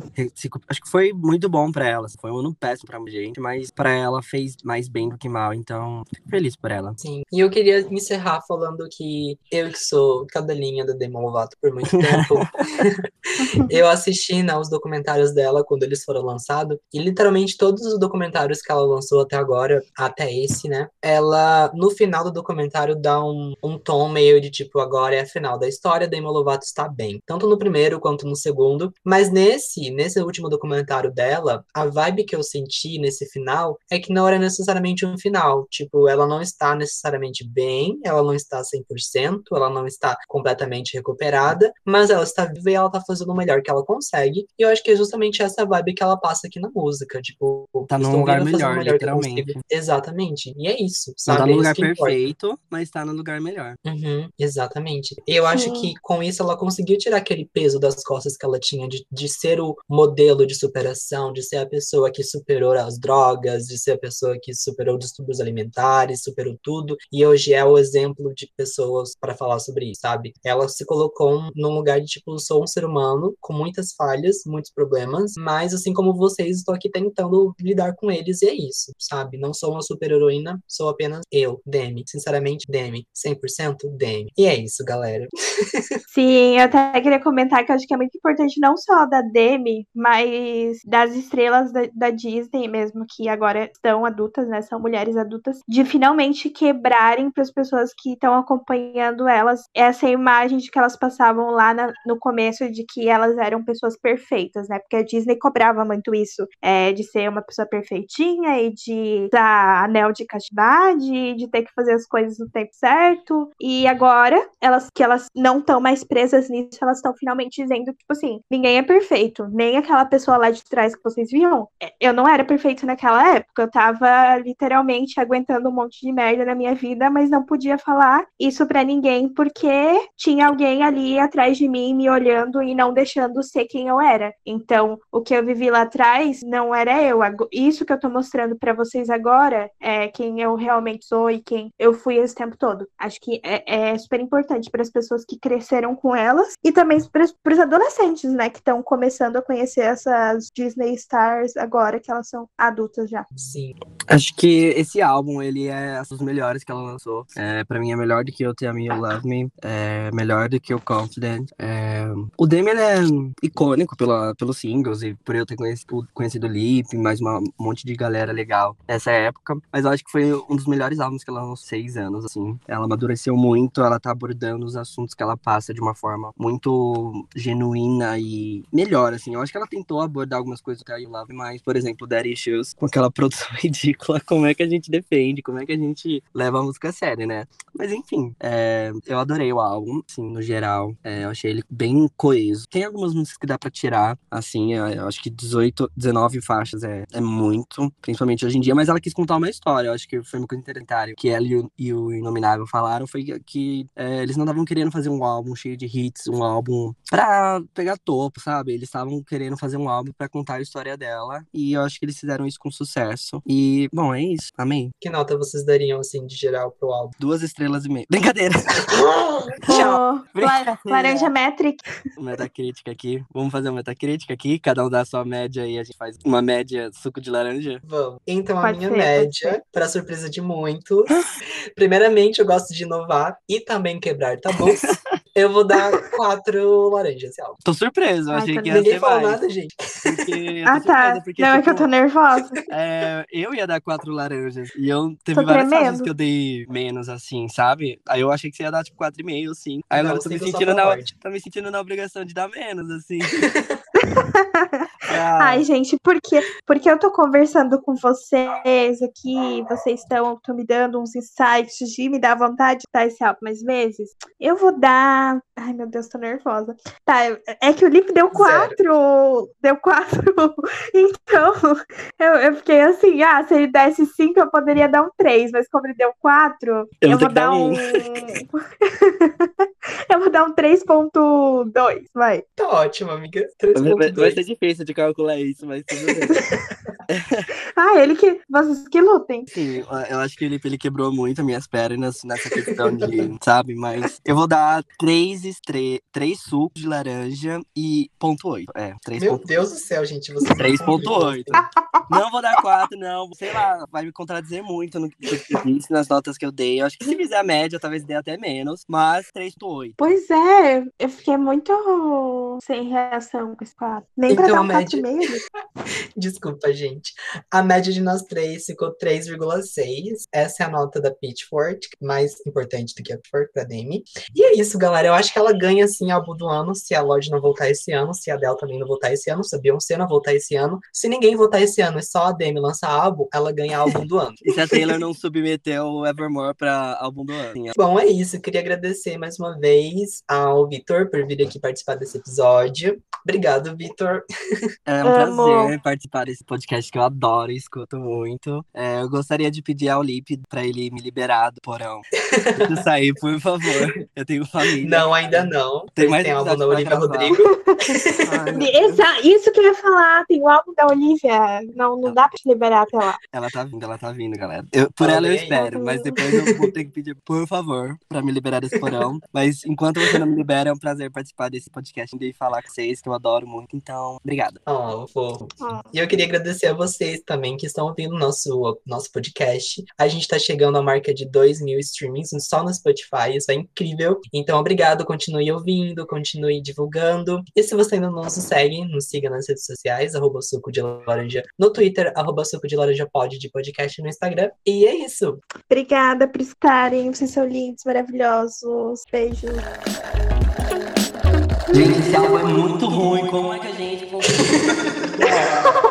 Speaker 3: acho que foi muito bom para ela. Foi um ano sendo péssimo pra gente, mas pra ela fez mais bem do que mal, então fico feliz por ela.
Speaker 2: Sim, e eu queria encerrar falando que eu que sou cadelinha do Demi Lovato por muito tempo, [laughs] eu assisti né, os documentários dela quando eles foram lançados, e literalmente todos os documentários que ela lançou até agora, até esse, né, ela, no final do documentário, dá um, um tom meio de tipo, agora é a final da história, Demi Lovato está bem, tanto no primeiro quanto no segundo, mas nesse, nesse último documentário dela, a vibe que eu senti nesse final é que não era necessariamente um final, tipo, ela não está necessariamente bem, ela não está 100%, ela não está completamente recuperada, mas ela está viva e ela está fazendo o melhor que ela consegue, e eu acho que é justamente essa vibe que ela passa aqui na música, tipo,
Speaker 3: tá num lugar melhor, melhor literalmente.
Speaker 2: Exatamente, e é isso, sabe?
Speaker 3: Não tá no
Speaker 2: é
Speaker 3: lugar perfeito, importa. mas tá no lugar melhor.
Speaker 2: Uhum, exatamente. Eu Sim. acho que com isso ela conseguiu tirar aquele peso das costas que ela tinha de, de ser o modelo de superação, de ser a pessoa que superou as drogas, de ser a pessoa que superou distúrbios alimentares, superou tudo, e hoje é o exemplo de pessoas para falar sobre isso, sabe? Ela se colocou num lugar de tipo, sou um ser humano com muitas falhas, muitos problemas, mas assim como vocês, estou aqui tentando lidar com eles e é isso, sabe? Não sou uma super heroína, sou apenas eu, Demi. Sinceramente, Demi. 100% Demi. E é isso, galera. [laughs]
Speaker 1: Sim, eu até queria comentar que eu acho que é muito importante não só da Demi, mas das estrelas da, Disney mesmo, que agora estão adultas, né? São mulheres adultas, de finalmente quebrarem para as pessoas que estão acompanhando elas essa imagem de que elas passavam lá na, no começo de que elas eram pessoas perfeitas, né? Porque a Disney cobrava muito isso, é, de ser uma pessoa perfeitinha e de dar anel de castidade, de ter que fazer as coisas no tempo certo. E agora, elas que elas não estão mais presas nisso, elas estão finalmente dizendo, tipo assim, ninguém é perfeito, nem aquela pessoa lá de trás que vocês viram. Eu não era perfeito naquela época, eu tava literalmente aguentando um monte de merda na minha vida, mas não podia falar isso para ninguém porque tinha alguém ali atrás de mim me olhando e não deixando ser quem eu era. Então, o que eu vivi lá atrás não era eu. Isso que eu tô mostrando para vocês agora é quem eu realmente sou e quem eu fui esse tempo todo. Acho que é, é super importante para as pessoas que cresceram com elas e também para os adolescentes, né, que estão começando a conhecer essas Disney Stars agora que elas são adultas já.
Speaker 2: Sim.
Speaker 3: Acho que esse álbum, ele é um dos melhores que ela lançou. É, para mim é melhor do que o Tell Me You Love Me, é melhor do que o Confident. É... O Demi é icônico pela, pelos singles e por eu ter conhecido, conhecido o Lip, mais uma, um monte de galera legal nessa época. Mas eu acho que foi um dos melhores álbuns que ela lançou seis anos, assim. Ela amadureceu muito, ela tá abordando os assuntos que ela passa de uma forma muito genuína e melhor, assim. Eu acho que ela tentou abordar algumas coisas que eu Love por exemplo, Daddy Issues, com aquela produção [laughs] ridícula. Como é que a gente defende? Como é que a gente leva a música a sério, né? Mas enfim, é, eu adorei o álbum, assim, no geral. É, eu achei ele bem coeso. Tem algumas músicas que dá pra tirar, assim, eu, eu acho que 18, 19 faixas é, é muito, principalmente hoje em dia, mas ela quis contar uma história. Eu acho que foi uma coisa que ela e o, e o Inominável falaram foi que, é, eles não estavam querendo fazer um álbum cheio de hits, um álbum pra pegar topo, sabe? Eles estavam querendo fazer um álbum pra contar a história dela. E eu acho que eles fizeram isso com sucesso. E, bom, é isso. Amém.
Speaker 2: Que nota vocês dariam, assim, de geral pro álbum?
Speaker 3: Duas estrelas e meia. Brincadeira! [laughs]
Speaker 1: Tchau! Laranja Metric.
Speaker 3: Metacrítica aqui. Vamos fazer uma metacrítica aqui? Cada um dá a sua média e a gente faz uma média suco de laranja?
Speaker 2: Vamos. Então, a minha ser, média, pra surpresa de muitos, primeiramente eu gosto de inovar e também quebrar tabus. [laughs] Eu vou dar quatro laranjas esse álbum.
Speaker 3: Tô surpreso, eu achei
Speaker 2: tá
Speaker 3: que ia
Speaker 2: Ninguém
Speaker 3: ser
Speaker 2: falou
Speaker 3: mais.
Speaker 2: nada, gente.
Speaker 1: ah, tá. Porque, não, tipo, é que eu tipo, tô nervosa. [laughs]
Speaker 3: É, eu ia dar quatro laranjas. E eu teve tô várias tremendo. fases que eu dei menos, assim, sabe? Aí eu achei que você ia dar, tipo, quatro e meio, assim. Aí agora eu tô me, sentindo na, tô me sentindo na obrigação de dar menos, assim. [laughs] [laughs]
Speaker 1: Ah. Ai, gente, por quê? Porque eu tô conversando com vocês aqui, vocês estão me dando uns insights de me dar vontade de dar esse álbum mais vezes. Eu vou dar. Ai, meu Deus, tô nervosa. Tá, é que o Lip deu quatro. Zero. Deu quatro. [laughs] Então, eu, eu fiquei assim, ah, se ele desse cinco, eu poderia dar um três, mas como ele deu quatro, eu, [laughs] eu vou dar um. Eu vou dar um 3.2, vai.
Speaker 2: Tá ótimo, amiga.
Speaker 3: Vai, vai- vai
Speaker 2: 3.2.
Speaker 3: ser difícil de calcular isso, mas tudo bem. [laughs] [laughs]
Speaker 1: Ah, ele que. Vocês que lutem.
Speaker 3: Sim, eu acho que ele, ele quebrou muito minhas pernas nessa questão de, [laughs] sabe? Mas eu vou dar três, estre... três sucos de laranja e ponto oito. É,
Speaker 2: Meu
Speaker 3: 3.8.
Speaker 2: Deus do céu, gente. Vocês
Speaker 3: 3.8. Não vou dar 4, não. Sei lá, vai me contradizer muito no que eu disse, nas notas que eu dei. Eu acho que se fizer a média, talvez dê até menos. Mas 3.8.
Speaker 1: Pois é, eu fiquei muito sem reação com esse 4. Nem pra
Speaker 2: Então,
Speaker 1: dar um
Speaker 2: média-
Speaker 1: 4,5. [laughs]
Speaker 2: Desculpa, gente. A média de nós três ficou 3,6. Essa é a nota da Pitchfork, mais importante do que a Pitchfork pra Demi. E é isso, galera. Eu acho que ela ganha, assim, álbum do ano, se a Lorde não voltar esse ano, se a Adele também não voltar esse ano, se a Beyoncé não voltar esse ano. Se ninguém voltar esse ano e só a Demi lançar álbum, ela ganha álbum do ano. [laughs]
Speaker 3: E se a Taylor não submeteu o Evermore pra álbum do ano? Sim, [laughs]
Speaker 2: Bom, é isso. Eu queria agradecer mais uma vez ao Vitor por vir aqui participar desse episódio. Obrigado, Vitor.
Speaker 3: É um
Speaker 1: Amo.
Speaker 3: prazer participar desse podcast que eu adoro e escuto muito. É, eu gostaria de pedir ao Lipe pra ele me liberar do porão. Deixa eu sair, por favor. Eu tenho família.
Speaker 2: Não, ainda não.
Speaker 3: Tem mais
Speaker 2: tem álbum da Olivia. Rodrigo.
Speaker 3: Ai, Deus.
Speaker 1: Exa- Isso que eu ia falar, tem o álbum da Olivia. Não, não dá pra te liberar até lá.
Speaker 3: Ela tá vindo, ela tá vindo, galera. Eu- por ela eu espero, mas depois eu vou ter que pedir, por favor, pra me liberar desse porão. Mas enquanto você não me libera, é um prazer participar desse podcast e falar com vocês, que eu adoro muito. Então, obrigada.
Speaker 2: Oh, fofo.
Speaker 1: Ó.
Speaker 2: E eu queria agradecer a vocês também que estão ouvindo nosso nosso podcast. A gente tá chegando à marca de 2 mil streamings só no Spotify, isso é incrível. Então, obrigado, continue ouvindo, continue divulgando. E se você ainda não nos segue, nos siga nas redes sociais, arroba suco de laranja no Twitter, arroba suco de laranja pod de podcast no Instagram. E é isso.
Speaker 1: Obrigada por estarem. Vocês são lindos, maravilhosos. Beijos.
Speaker 3: Gente, esse álbum é muito ruim. Como é que a gente [laughs]